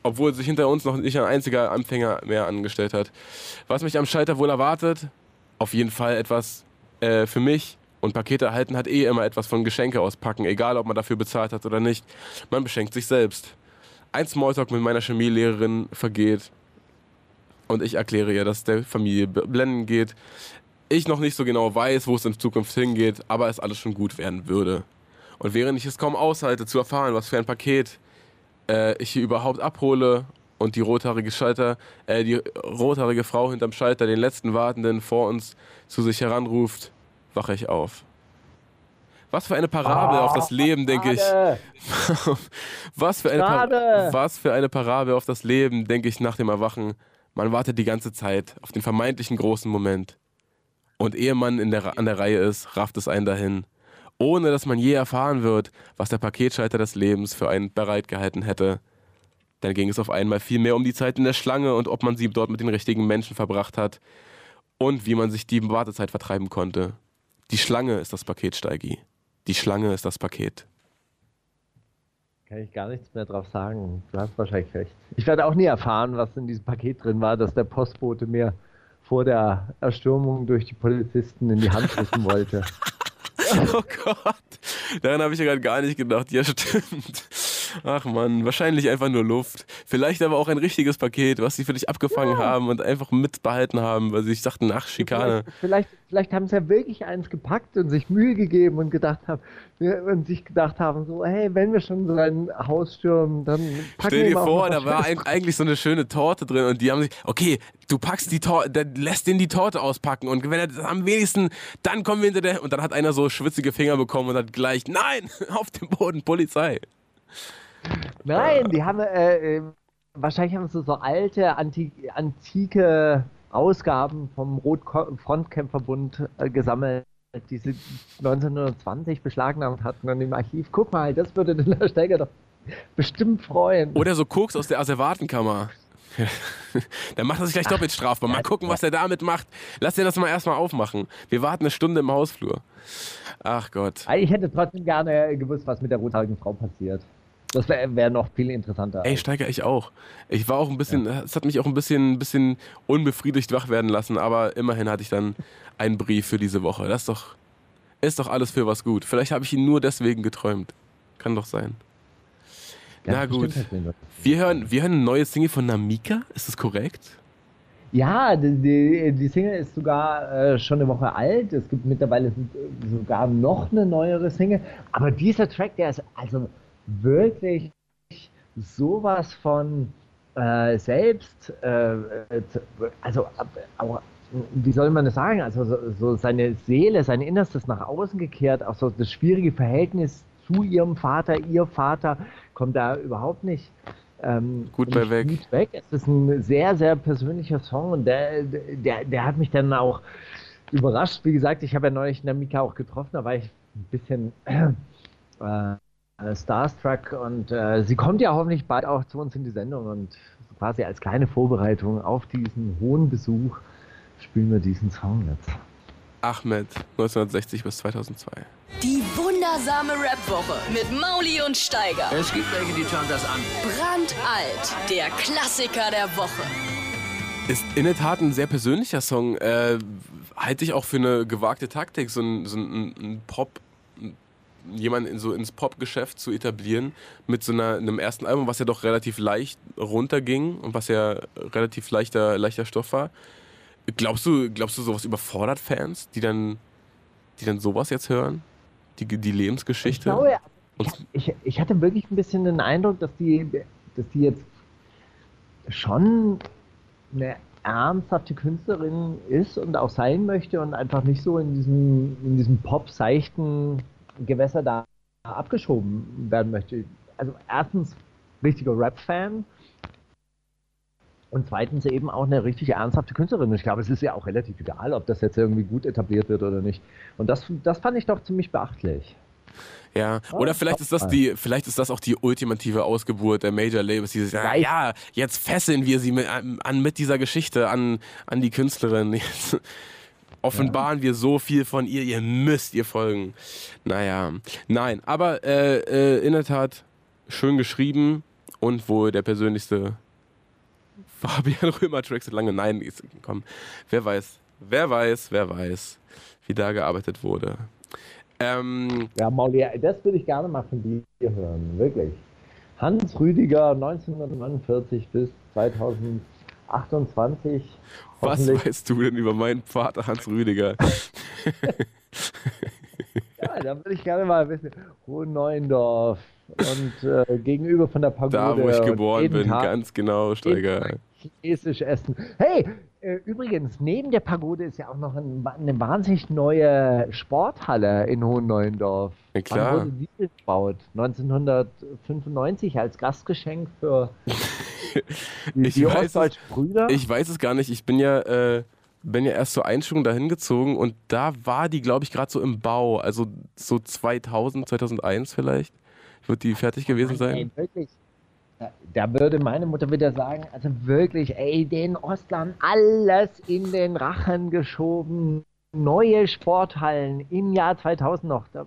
Obwohl sich hinter uns noch nicht ein einziger Anfänger mehr angestellt hat. Was mich am Schalter wohl erwartet? Auf jeden Fall etwas äh, für mich. Und Pakete erhalten hat eh immer etwas von Geschenke auspacken, egal ob man dafür bezahlt hat oder nicht. Man beschenkt sich selbst ein Smalltalk mit meiner Chemielehrerin vergeht und ich erkläre ihr, dass der Familie blenden geht. Ich noch nicht so genau weiß, wo es in Zukunft hingeht, aber es alles schon gut werden würde. Und während ich es kaum aushalte, zu erfahren, was für ein Paket äh, ich hier überhaupt abhole und die rothaarige Schalter, äh, die rothaarige Frau hinterm Schalter den letzten Wartenden vor uns zu sich heranruft, wache ich auf. Was für eine Parabel oh, auf das Leben, denke ich. <laughs> was, für eine was für eine Parabel auf das Leben, denke ich nach dem Erwachen. Man wartet die ganze Zeit auf den vermeintlichen großen Moment. Und ehe man in der, an der Reihe ist, rafft es einen dahin. Ohne dass man je erfahren wird, was der Paketschalter des Lebens für einen bereitgehalten hätte. Dann ging es auf einmal viel mehr um die Zeit in der Schlange und ob man sie dort mit den richtigen Menschen verbracht hat. Und wie man sich die Wartezeit vertreiben konnte. Die Schlange ist das Paketsteigi. Die Schlange ist das Paket. Kann ich gar nichts mehr drauf sagen. Du hast wahrscheinlich recht. Ich werde auch nie erfahren, was in diesem Paket drin war, dass der Postbote mir vor der Erstürmung durch die Polizisten in die Hand drücken wollte. <laughs> oh Gott, daran habe ich ja gerade gar nicht gedacht. Ja, stimmt. Ach man, wahrscheinlich einfach nur Luft. Vielleicht aber auch ein richtiges Paket, was sie für dich abgefangen ja. haben und einfach mitbehalten haben, weil sie sich dachten, ach, Schikane. Vielleicht, vielleicht, vielleicht, haben sie ja wirklich eins gepackt und sich Mühe gegeben und gedacht haben, und sich gedacht haben, so, hey, wenn wir schon so ein Haus stürmen, dann packen Stell dir vor, da war ein, eigentlich so eine schöne Torte drin und die haben sich, okay, du packst die Torte, dann lässt den die Torte auspacken und wenn er das am wenigsten, dann kommen wir hinter der, und dann hat einer so schwitzige Finger bekommen und hat gleich, nein, <laughs> auf dem Boden, Polizei. Nein, die haben äh, äh, wahrscheinlich haben sie so alte, anti antike Ausgaben vom Rotfrontkämpferbund äh, gesammelt, die sie 1920 beschlagnahmt hatten und im Archiv. Guck mal, das würde den Steiger doch bestimmt freuen. Oder so Koks aus der Asservatenkammer. <laughs> Dann macht er sich gleich doppelt strafbar. Mal gucken, was er damit macht. Lass dir das mal erstmal aufmachen. Wir warten eine Stunde im Hausflur. Ach Gott. Ich hätte trotzdem gerne gewusst, was mit der rothaarigen Frau passiert. Das wäre wär noch viel interessanter. Ey, Steiger, ich auch. Ich war auch ein bisschen, es ja. hat mich auch ein bisschen, bisschen unbefriedigt wach werden lassen, aber immerhin hatte ich dann einen Brief für diese Woche. Das ist doch, ist doch alles für was gut. Vielleicht habe ich ihn nur deswegen geträumt. Kann doch sein. Ja, Na gut. Wir hören, wir hören eine neue Single von Namika, ist das korrekt? Ja, die, die, Single ist sogar äh, schon eine Woche alt. Es gibt mittlerweile sogar noch eine neuere Single. Aber dieser Track, der ist also wirklich sowas von äh, selbst, äh, also auch, wie soll man das sagen, also so, so, seine Seele, sein Innerstes nach außen gekehrt, auch so das schwierige Verhältnis zu ihrem Vater, ihr Vater kommt da überhaupt nicht ähm, gut bei weg. weg. Es ist ein sehr, sehr persönlicher Song und der, der, der hat mich dann auch überrascht. Wie gesagt, ich habe ja neulich Namika auch getroffen, da war ich ein bisschen äh, äh, Starstruck und äh, sie kommt ja hoffentlich bald auch zu uns in die Sendung und quasi als kleine Vorbereitung auf diesen hohen Besuch spielen wir diesen Song jetzt. Ahmed, 1960 bis 2002. Die wundersame Rap-Woche mit Mauli und Steiger. Es gibt welche, die schauen das an. Brandalt, der Klassiker der Woche. Ist in der Tat ein sehr persönlicher Song. Äh, halte ich auch für eine gewagte Taktik, so ein, so ein, ein Pop- jemanden so ins Popgeschäft zu etablieren mit so einer, einem ersten Album, was ja doch relativ leicht runterging und was ja relativ leichter, leichter Stoff war. Glaubst du, glaubst du, sowas überfordert Fans, die dann, die dann sowas jetzt hören? Die, die Lebensgeschichte? Ich, glaube, ich, ich hatte wirklich ein bisschen den Eindruck, dass die, dass die jetzt schon eine ernsthafte Künstlerin ist und auch sein möchte und einfach nicht so in diesem, in diesem pop-seichten Gewässer da abgeschoben werden möchte. Also erstens richtiger Rap-Fan und zweitens eben auch eine richtig ernsthafte Künstlerin. Ich glaube, es ist ja auch relativ egal, ob das jetzt irgendwie gut etabliert wird oder nicht. Und das, das fand ich doch ziemlich beachtlich. Ja, oder vielleicht ist das die, vielleicht ist das auch die ultimative Ausgeburt der Major Labels, die sagen, ja, jetzt fesseln wir sie mit, an, mit dieser Geschichte an, an die Künstlerin. <laughs> Jetzt offenbaren ja. wir so viel von ihr, ihr müsst ihr folgen. Naja, nein, aber äh, äh, in der Tat schön geschrieben und wohl der persönlichste <laughs> Fabian Römer Tracks lange. Nein, komm, wer weiß, wer weiß, wer weiß, wie da gearbeitet wurde. Ähm, ja, Mauli, das würde ich gerne mal von dir hören, wirklich. Hans Rüdiger 1949 bis 2028. Was weißt du denn über meinen Vater Hans Rüdiger? <laughs> <laughs> ja, da würde ich gerne mal wissen. Hohen Neuendorf und äh, gegenüber von der Pagode. Da, wo ich geboren bin, Tag ganz genau, Steiger. Chinesisch essen. Hey, äh, übrigens, neben der Pagode ist ja auch noch ein, eine wahnsinnig neue Sporthalle in Hohen Neuendorf. Ja, klar. Wann wurde die gebaut? 1995 als Gastgeschenk für <laughs> <laughs> die, die ostdeutschen Brüder? Ich weiß es gar nicht. Ich bin ja, äh, bin ja erst zur Einschulung dahin gezogen und da war die, glaube ich, gerade so im Bau. Also so 2000, 2001 vielleicht. Wird die fertig gewesen sein? Ey, wirklich? Da würde meine Mutter wieder sagen, also wirklich, ey, den Ostlern alles in den Rachen geschoben. Neue Sporthallen im Jahr 2000 noch. Da,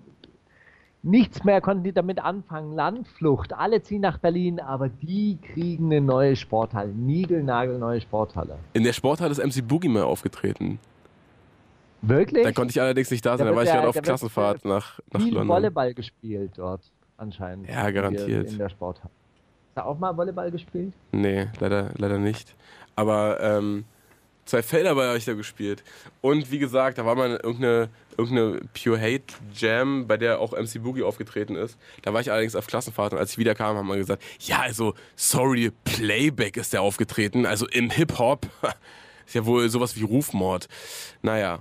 nichts mehr konnten die damit anfangen. Landflucht, alle ziehen nach Berlin, aber die kriegen eine neue Sporthalle. Niegelnagelneue Sporthalle. In der Sporthalle ist MC Boogie mal aufgetreten. Wirklich? Da konnte ich allerdings nicht da sein, da, da war ich gerade auf Klassenfahrt nach, nach viel London. Volleyball gespielt dort anscheinend. Ja, garantiert. In der Sporthalle du auch mal Volleyball gespielt? Nee, leider, leider nicht. Aber ähm, zwei Felderball habe ich da gespielt. Und wie gesagt, da war mal irgendeine, irgendeine Pure Hate Jam, bei der auch MC Boogie aufgetreten ist. Da war ich allerdings auf Klassenfahrt und als ich wiederkam, haben wir gesagt, ja, also, sorry, Playback ist der aufgetreten. Also im Hip-Hop <laughs> ist ja wohl sowas wie Rufmord. Naja,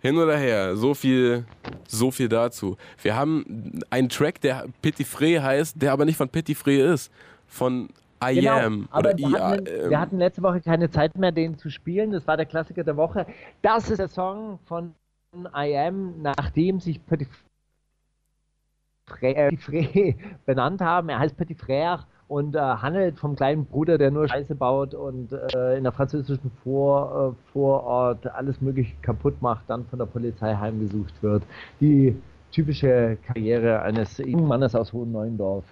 hin oder her, so viel, so viel dazu. Wir haben einen Track, der Petit Fré heißt, der aber nicht von Petit Fré ist, von I genau, Am oder wir, hatten, wir hatten letzte Woche keine Zeit mehr, den zu spielen. Das war der Klassiker der Woche. Das ist der Song von I Am, nachdem sich Petit Fré benannt haben. Er heißt Petit Frère und äh, handelt vom kleinen Bruder, der nur Scheiße baut und äh, in der französischen Vor, äh, Vorort alles Mögliche kaputt macht, dann von der Polizei heimgesucht wird. Die typische Karriere eines jungen Mannes aus Hohen Neuendorf.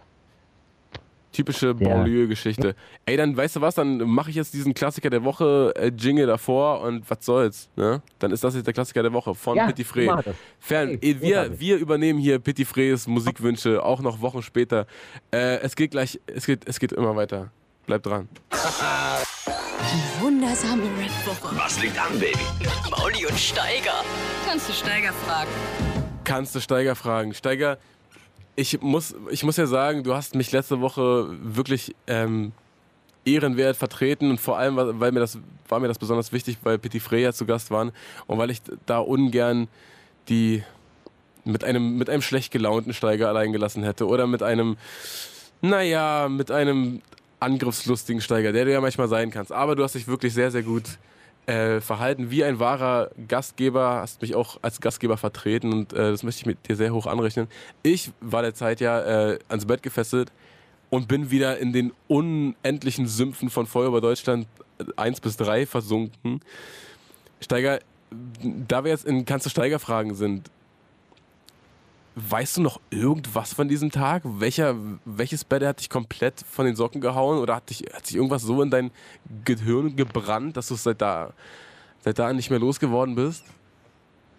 Typische Banlieue-Geschichte. Ey, dann weißt du was, dann mache ich jetzt diesen Klassiker der Woche äh, Jingle davor und was soll's, ne? Dann ist das jetzt der Klassiker der Woche von ja, Petit Fré. Fern, hey, wir, wir übernehmen hier Petit Frés Musikwünsche, auch noch Wochen später. Äh, es geht gleich, es geht, es geht immer weiter. Bleib dran. Die wundersame Red Woche. Was liegt an, Baby? Mauli und Steiger. Kannst du Steiger fragen? Kannst du Steiger fragen. Steiger, ich muss, ich muss ja sagen, du hast mich letzte Woche wirklich ähm, ehrenwert vertreten und vor allem, weil mir das, war mir das besonders wichtig, weil Petit Freya zu Gast waren und weil ich da ungern die mit einem, mit einem schlecht gelaunten Steiger allein gelassen hätte oder mit einem, naja, mit einem angriffslustigen Steiger, der du ja manchmal sein kannst. Aber du hast dich wirklich sehr, sehr gut äh, verhalten wie ein wahrer Gastgeber, hast mich auch als Gastgeber vertreten und äh, das möchte ich mit dir sehr hoch anrechnen. Ich war der Zeit ja äh, ans Bett gefesselt und bin wieder in den unendlichen Sümpfen von Feuer über Deutschland 1 bis 3 versunken. Steiger, da wir jetzt in Kannst du Steiger fragen sind, Weißt du noch irgendwas von diesem Tag? Welcher, welches Bett hat dich komplett von den Socken gehauen oder hat, dich, hat sich irgendwas so in dein Gehirn gebrannt, dass du seit da, seit da nicht mehr losgeworden bist?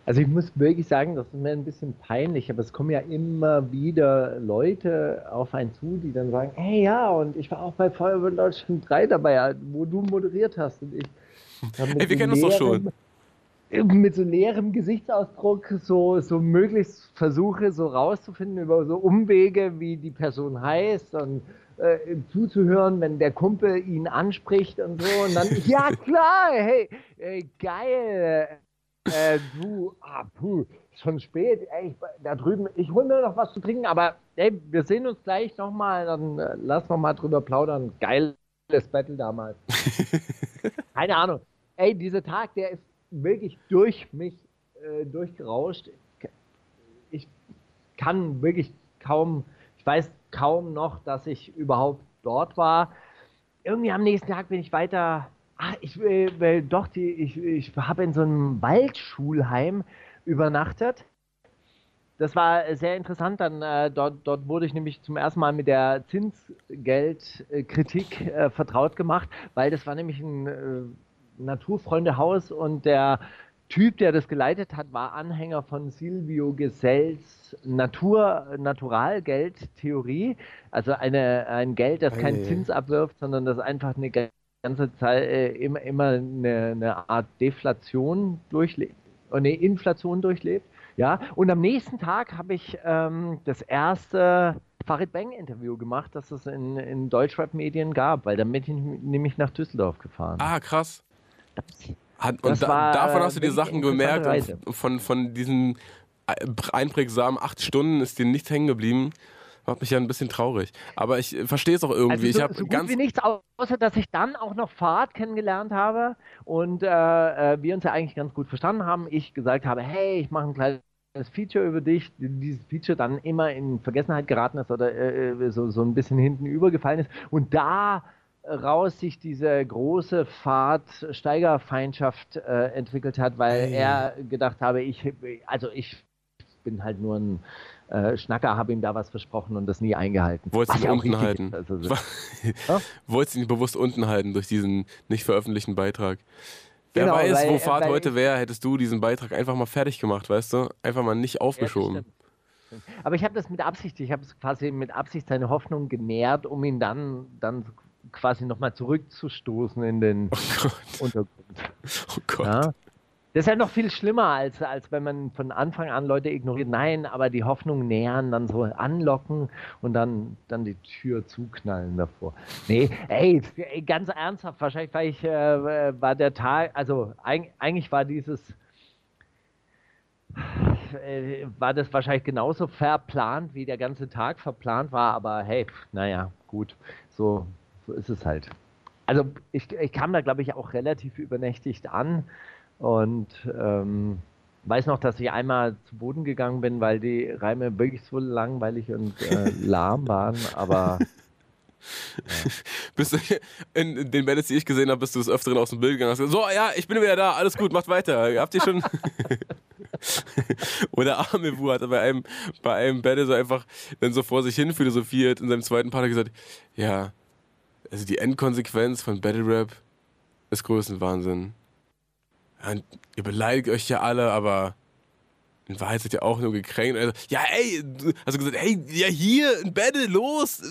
Also ich muss wirklich sagen, das ist mir ein bisschen peinlich, aber es kommen ja immer wieder Leute auf einen zu, die dann sagen, hey ja, und ich war auch bei Feuerwehr Deutschland 3 dabei, wo du moderiert hast und ich <laughs> Ey, wir kennen uns doch schon. Mit so leerem Gesichtsausdruck so, so möglichst versuche, so rauszufinden über so Umwege, wie die Person heißt und äh, zuzuhören, wenn der Kumpel ihn anspricht und so. Und dann, <laughs> ja klar, hey, äh, geil, äh, du, ah, puh, schon spät, ey, ich, da drüben, ich hole mir noch was zu trinken, aber ey, wir sehen uns gleich nochmal, dann äh, lass noch mal drüber plaudern. Geiles Battle damals. <laughs> Keine Ahnung. Ey, dieser Tag, der ist wirklich durch mich äh, durchgerauscht. Ich kann wirklich kaum, ich weiß kaum noch, dass ich überhaupt dort war. Irgendwie am nächsten Tag bin ich weiter. Ach, ich will doch die, ich, ich habe in so einem Waldschulheim übernachtet. Das war sehr interessant. Dann äh, dort, dort wurde ich nämlich zum ersten Mal mit der Zinsgeldkritik äh, vertraut gemacht, weil das war nämlich ein äh, Naturfreundehaus und der Typ, der das geleitet hat, war Anhänger von Silvio Gesells Natur, Naturalgeldtheorie. Also eine, ein Geld, das keinen Zins abwirft, sondern das einfach eine ganze Zeit äh, immer, immer eine, eine Art Deflation durchlebt, eine Inflation durchlebt. Ja, und am nächsten Tag habe ich ähm, das erste Farid Bang Interview gemacht, das es in, in Deutschrap-Medien gab, weil damit bin ich nämlich nach Düsseldorf gefahren. Ah, krass. Hat, und da, davon hast du dir Sachen gemerkt und von, von diesen einprägsamen acht Stunden ist dir nichts hängen geblieben. Macht mich ja ein bisschen traurig. Aber ich verstehe es auch irgendwie. Also so, ich habe so ganz wie nichts, außer dass ich dann auch noch Fahrt kennengelernt habe und äh, äh, wir uns ja eigentlich ganz gut verstanden haben. Ich gesagt habe, hey, ich mache ein kleines Feature über dich, dieses Feature dann immer in Vergessenheit geraten ist oder äh, äh, so, so ein bisschen hinten übergefallen ist. Und da raus sich diese große Fahrt Steigerfeindschaft äh, entwickelt hat, weil hey. er gedacht habe, ich, also ich bin halt nur ein äh, Schnacker, habe ihm da was versprochen und das nie eingehalten. Wolltest du ihn unten halten? Also so. <laughs> Wolltest du ihn bewusst unten halten durch diesen nicht veröffentlichten Beitrag? Wer genau, weiß, weil, wo Fahrt heute wäre, hättest du diesen Beitrag einfach mal fertig gemacht, weißt du? Einfach mal nicht aufgeschoben. Ja, aber ich habe das mit Absicht, ich habe quasi mit Absicht seine Hoffnung genährt, um ihn dann, dann quasi nochmal zurückzustoßen in den oh Untergrund. Oh Gott. Ja? Das ist ja noch viel schlimmer, als, als wenn man von Anfang an Leute ignoriert. Nein, aber die Hoffnung nähern, dann so anlocken und dann, dann die Tür zuknallen davor. Nee, ey, ganz ernsthaft, wahrscheinlich war ich, äh, war der Tag, also eigentlich war dieses, äh, war das wahrscheinlich genauso verplant, wie der ganze Tag verplant war, aber hey, naja, gut, so so ist es halt. Also ich, ich kam da, glaube ich, auch relativ übernächtigt an und ähm, weiß noch, dass ich einmal zu Boden gegangen bin, weil die Reime wirklich so langweilig und äh, <laughs> lahm waren, aber. Ja. <laughs> bist du in den Battles, die ich gesehen habe, bist du des Öfteren aus dem Bild gegangen. Hast gesagt, so, ja, ich bin wieder da, alles gut, macht weiter. Habt ihr schon. <laughs> Oder Amewu hat bei einem, bei einem Battle so einfach dann so vor sich hin philosophiert in seinem zweiten Part gesagt, ja, also die Endkonsequenz von Battle Rap ist Größenwahnsinn. Und ihr beleidigt euch ja alle, aber in Wahrheit seid ihr auch nur gekränkt. Also, ja, ey, also gesagt, hey, ja, hier, ein Battle, los,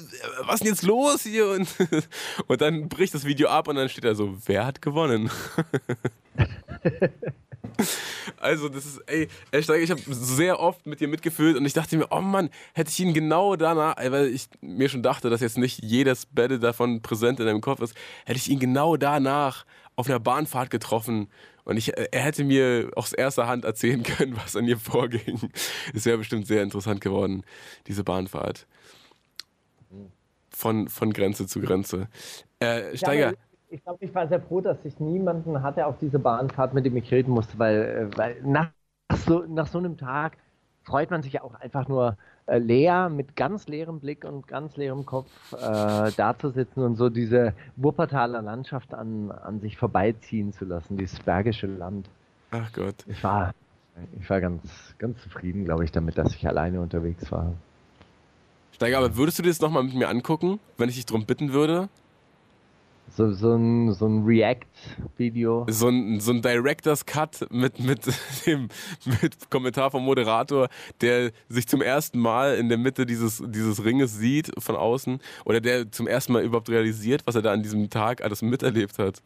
was ist denn jetzt los hier? Und, <laughs> und dann bricht das Video ab und dann steht da so, wer hat gewonnen? <laughs> Also, das ist, ey, ich habe sehr oft mit dir mitgefühlt und ich dachte mir, oh Mann, hätte ich ihn genau danach, weil ich mir schon dachte, dass jetzt nicht jedes Battle davon präsent in deinem Kopf ist, hätte ich ihn genau danach auf einer Bahnfahrt getroffen und ich, er hätte mir aus erster Hand erzählen können, <laughs> was an ihr vorging. Es wäre bestimmt sehr interessant geworden, diese Bahnfahrt. Von, von Grenze zu Grenze. Äh, Steiger. Ja, ich glaube, ich war sehr froh, dass ich niemanden hatte auf diese Bahnfahrt, mit dem ich reden musste, weil, äh, weil nach, so, nach so einem Tag freut man sich ja auch einfach nur äh, leer, mit ganz leerem Blick und ganz leerem Kopf äh, dazusitzen und so diese Wuppertaler Landschaft an, an sich vorbeiziehen zu lassen, dieses bergische Land. Ach Gott. Ich war, ich war ganz, ganz zufrieden, glaube ich, damit, dass ich alleine unterwegs war. Steiger, aber würdest du dir das nochmal mit mir angucken, wenn ich dich darum bitten würde? So, so ein, so ein React-Video. So ein, so ein Director's Cut mit, mit <laughs> dem mit Kommentar vom Moderator, der sich zum ersten Mal in der Mitte dieses, dieses Ringes sieht von außen oder der zum ersten Mal überhaupt realisiert, was er da an diesem Tag alles miterlebt hat.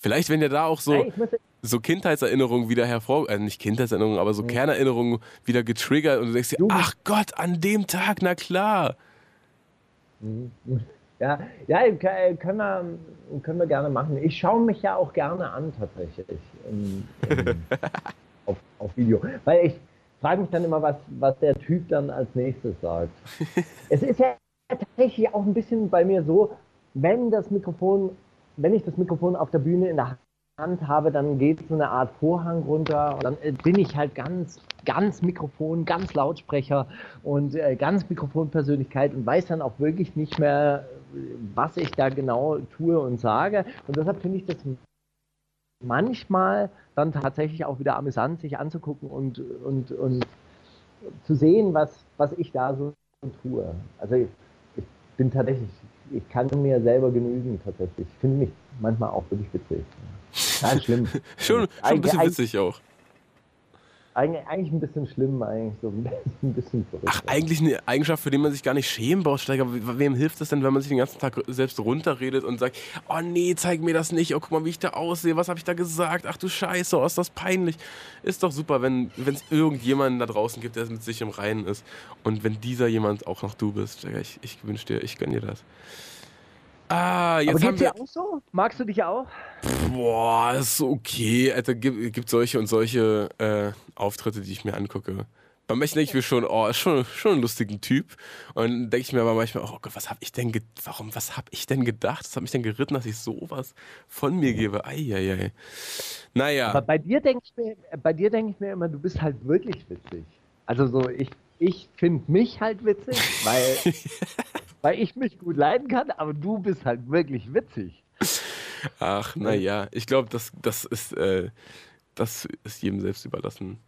Vielleicht, wenn er da auch so, so Kindheitserinnerungen wieder hervor, äh, nicht Kindheitserinnerungen, aber so Mhm. Kernerinnerungen wieder getriggert und du denkst dir, ach Gott, an dem Tag, na klar. Ja, ja k- können, wir, können wir gerne machen. Ich schaue mich ja auch gerne an, tatsächlich. im- im- <laughs> auf, auf Video. Weil ich frage mich dann immer, was, was der Typ dann als nächstes sagt. <laughs> es ist ja tatsächlich auch ein bisschen bei mir so, wenn das Mikrofon, wenn ich das Mikrofon auf der Bühne in der Hand habe, dann geht so eine Art Vorhang runter und dann äh, bin ich halt ganz, ganz Mikrofon, ganz Lautsprecher und äh, ganz Mikrofonpersönlichkeit und weiß dann auch wirklich nicht mehr, äh, was ich da genau tue und sage. Und deshalb finde ich das manchmal dann tatsächlich auch wieder amüsant, sich anzugucken und, und, und zu sehen, was, was ich da so tue. Also ich, ich bin tatsächlich, ich kann mir selber genügen tatsächlich. Ich finde mich manchmal auch wirklich witzig. Ja, schlimm. <laughs> Schon, schon ein bisschen witzig auch. Eigentlich, eigentlich ein bisschen schlimm, eigentlich so <laughs> ein bisschen, verrückt. Ach, eigentlich eine Eigenschaft, für die man sich gar nicht schämen braucht, Steiger. We- Wem hilft es denn, wenn man sich den ganzen Tag selbst runterredet und sagt, oh nee, zeig mir das nicht, oh guck mal, wie ich da aussehe, was habe ich da gesagt, ach du Scheiße, oh, ist das peinlich. Ist doch super, wenn es irgendjemanden da draußen gibt, der mit sich im Reinen ist. Und wenn dieser jemand auch noch du bist, Steiger, ich, ich wünsche dir, ich gönn dir das. Ah, Aber jetzt haben geht's wir... dir auch so? Magst du dich auch? Boah, ist so okay. Alter, gibt, gibt solche und solche äh, Auftritte, die ich mir angucke. Bei manchen denke ich mir schon, oh, ist schon, schon ein lustiger Typ. Und dann denke ich mir aber manchmal, oh Gott, was habe ich denn, warum, was habe ich denn gedacht? Was hat mich denn geritten, dass ich sowas von mir gebe? Eieiei. Naja. Aber bei dir denke ich mir, bei dir denke ich mir immer, du bist halt wirklich witzig. Also so, ich, ich finde mich halt witzig, weil, <laughs> weil ich mich gut leiden kann, aber du bist halt wirklich witzig. Ach, naja, ich glaube, das, das, ist, äh, das ist jedem selbst überlassen,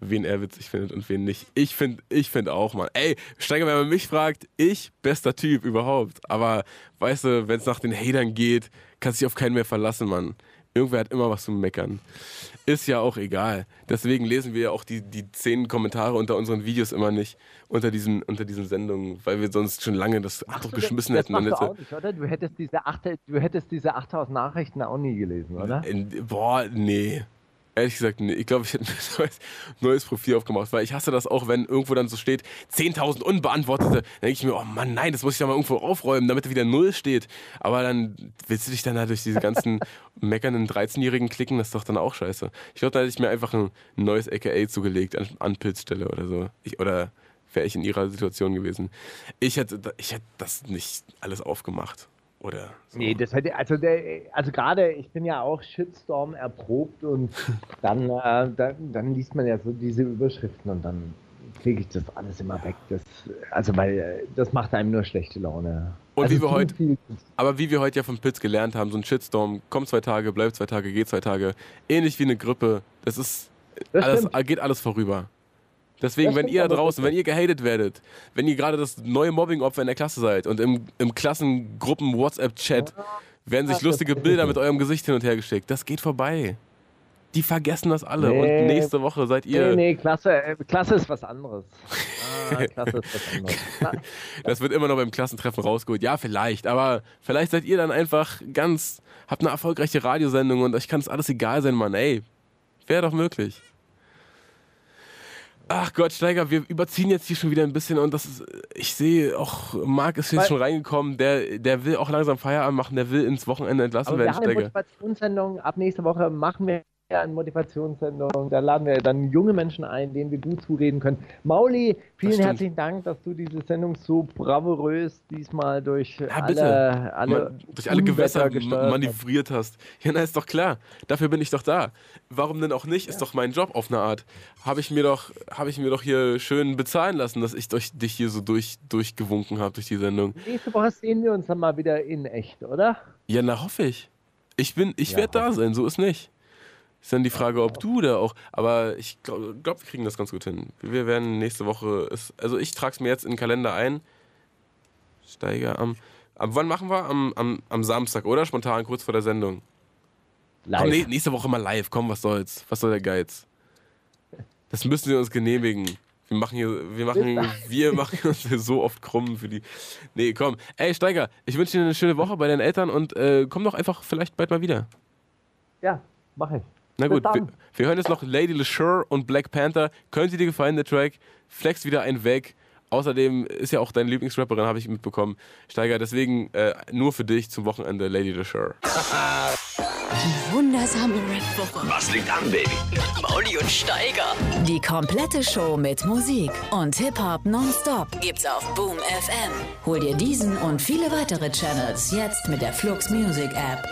wen er witzig findet und wen nicht. Ich finde ich find auch, Mann. Ey, Steiger, wenn man mich fragt, ich, bester Typ überhaupt. Aber weißt du, wenn es nach den Hatern geht, kannst du dich auf keinen mehr verlassen, Mann. Irgendwer hat immer was zu meckern. Ist ja auch egal. Deswegen lesen wir ja auch die, die zehn Kommentare unter unseren Videos immer nicht, unter diesen, unter diesen Sendungen, weil wir sonst schon lange das Handtuch geschmissen das hätten. machst du auch nicht, oder? Du hättest diese, acht, du hättest diese 8000 Nachrichten auch nie gelesen, oder? In, boah, nee. Ehrlich gesagt, nee. Ich glaube, ich hätte <laughs> ein neues, neues Profil aufgemacht, weil ich hasse das auch, wenn irgendwo dann so steht, 10.000 unbeantwortete. Dann denke ich mir, oh Mann, nein, das muss ich da mal irgendwo aufräumen, damit da wieder Null steht. Aber dann willst du dich dann da durch diese ganzen <laughs> meckernden 13-Jährigen klicken, das ist doch dann auch scheiße. Ich glaube, da hätte ich mir einfach ein neues AKA zugelegt an, an Pilzstelle oder so. Ich, oder wäre ich in ihrer Situation gewesen. Ich hätte, ich hätte das nicht alles aufgemacht. Oder so. Nee, das hätte, also, der, also gerade, ich bin ja auch Shitstorm erprobt und <laughs> dann, äh, dann, dann liest man ja so diese Überschriften und dann kriege ich das alles immer weg. Das, also, weil äh, das macht einem nur schlechte Laune. Und also wie wir heute- Aber wie wir heute ja von Pilz gelernt haben, so ein Shitstorm kommt zwei Tage, bleibt zwei Tage, geht zwei Tage. Ähnlich wie eine Grippe. Das ist Das alles, geht alles vorüber. Deswegen, wenn ihr da draußen, wenn ihr gehatet werdet, wenn ihr gerade das neue Mobbing-Opfer in der Klasse seid und im, im Klassengruppen-WhatsApp-Chat werden sich lustige Bilder mit eurem Gesicht hin und her geschickt, das geht vorbei. Die vergessen das alle Nee. und nächste Woche seid ihr. Nee, nee, Klasse, äh, Klasse ist was anderes. Ah, <laughs> Klasse ist was anderes. <laughs> Das wird immer noch beim Klassentreffen rausgeholt. Ja, vielleicht, aber vielleicht seid ihr dann einfach ganz, habt eine erfolgreiche Radiosendung und euch kann es alles egal sein, Mann. Ey, wäre doch möglich. Ach Gott, Steiger, wir überziehen jetzt hier schon wieder ein bisschen und das ist, ich sehe auch, Marc ist jetzt Weil- schon reingekommen, der, der will auch langsam Feierabend machen, der will ins Wochenende entlassen Aber wir werden, haben eine Steiger. Motivationssendung. Ab nächste Woche machen wir eine Motivationssendung. Da laden wir dann junge Menschen ein, denen wir gut zureden können. Mauli, vielen herzlichen Dank, dass du diese Sendung so bravourös diesmal durch Ja, alle, alle, Ma- durch alle Gewässer manövriert hast. Ja, na, ist doch klar. Dafür bin ich doch da. Warum denn auch nicht? Ist doch mein Job auf eine Art. Habe ich mir doch, habe ich mir doch hier schön bezahlen lassen, dass ich durch, dich hier so durch, durchgewunken habe durch die Sendung. Nächste Woche sehen wir uns dann mal wieder in echt, oder? Ja, na hoffe ich. Ich bin, ich Ja, werde da sein, so ist nicht. Ist dann die Frage, ob du da auch. Aber ich glaube, glaub, wir kriegen das ganz gut hin. Wir werden nächste Woche. Also ich trage es mir jetzt in den Kalender ein. Steiger am. Ab wann machen wir? Am, am, am Samstag, oder? Spontan, kurz vor der Sendung. Live. Komm, nächste Woche mal live. Komm, was soll's? Was soll der Geiz? Das müssen wir uns genehmigen. Wir machen hier, wir machen, wir machen uns hier so oft krumm für die. Nee, komm. Ey, Steiger, ich wünsche dir eine schöne Woche bei deinen Eltern und äh, komm doch einfach vielleicht bald mal wieder. Ja, mach ich. Na gut, wir, wir hören jetzt noch Lady LeSure und Black Panther. Könnte dir gefallen, der Track? Flex wieder einen weg. Außerdem ist ja auch deine Lieblingsrapperin, habe ich mitbekommen. Steiger, deswegen äh, nur für dich zum Wochenende Lady LeSure. <laughs> Wundersame Rap-Woche. Was liegt an, Baby? Mauli und Steiger. Die komplette Show mit Musik und Hip-Hop nonstop gibt's auf Boom FM. Hol dir diesen und viele weitere Channels jetzt mit der Flux Music App.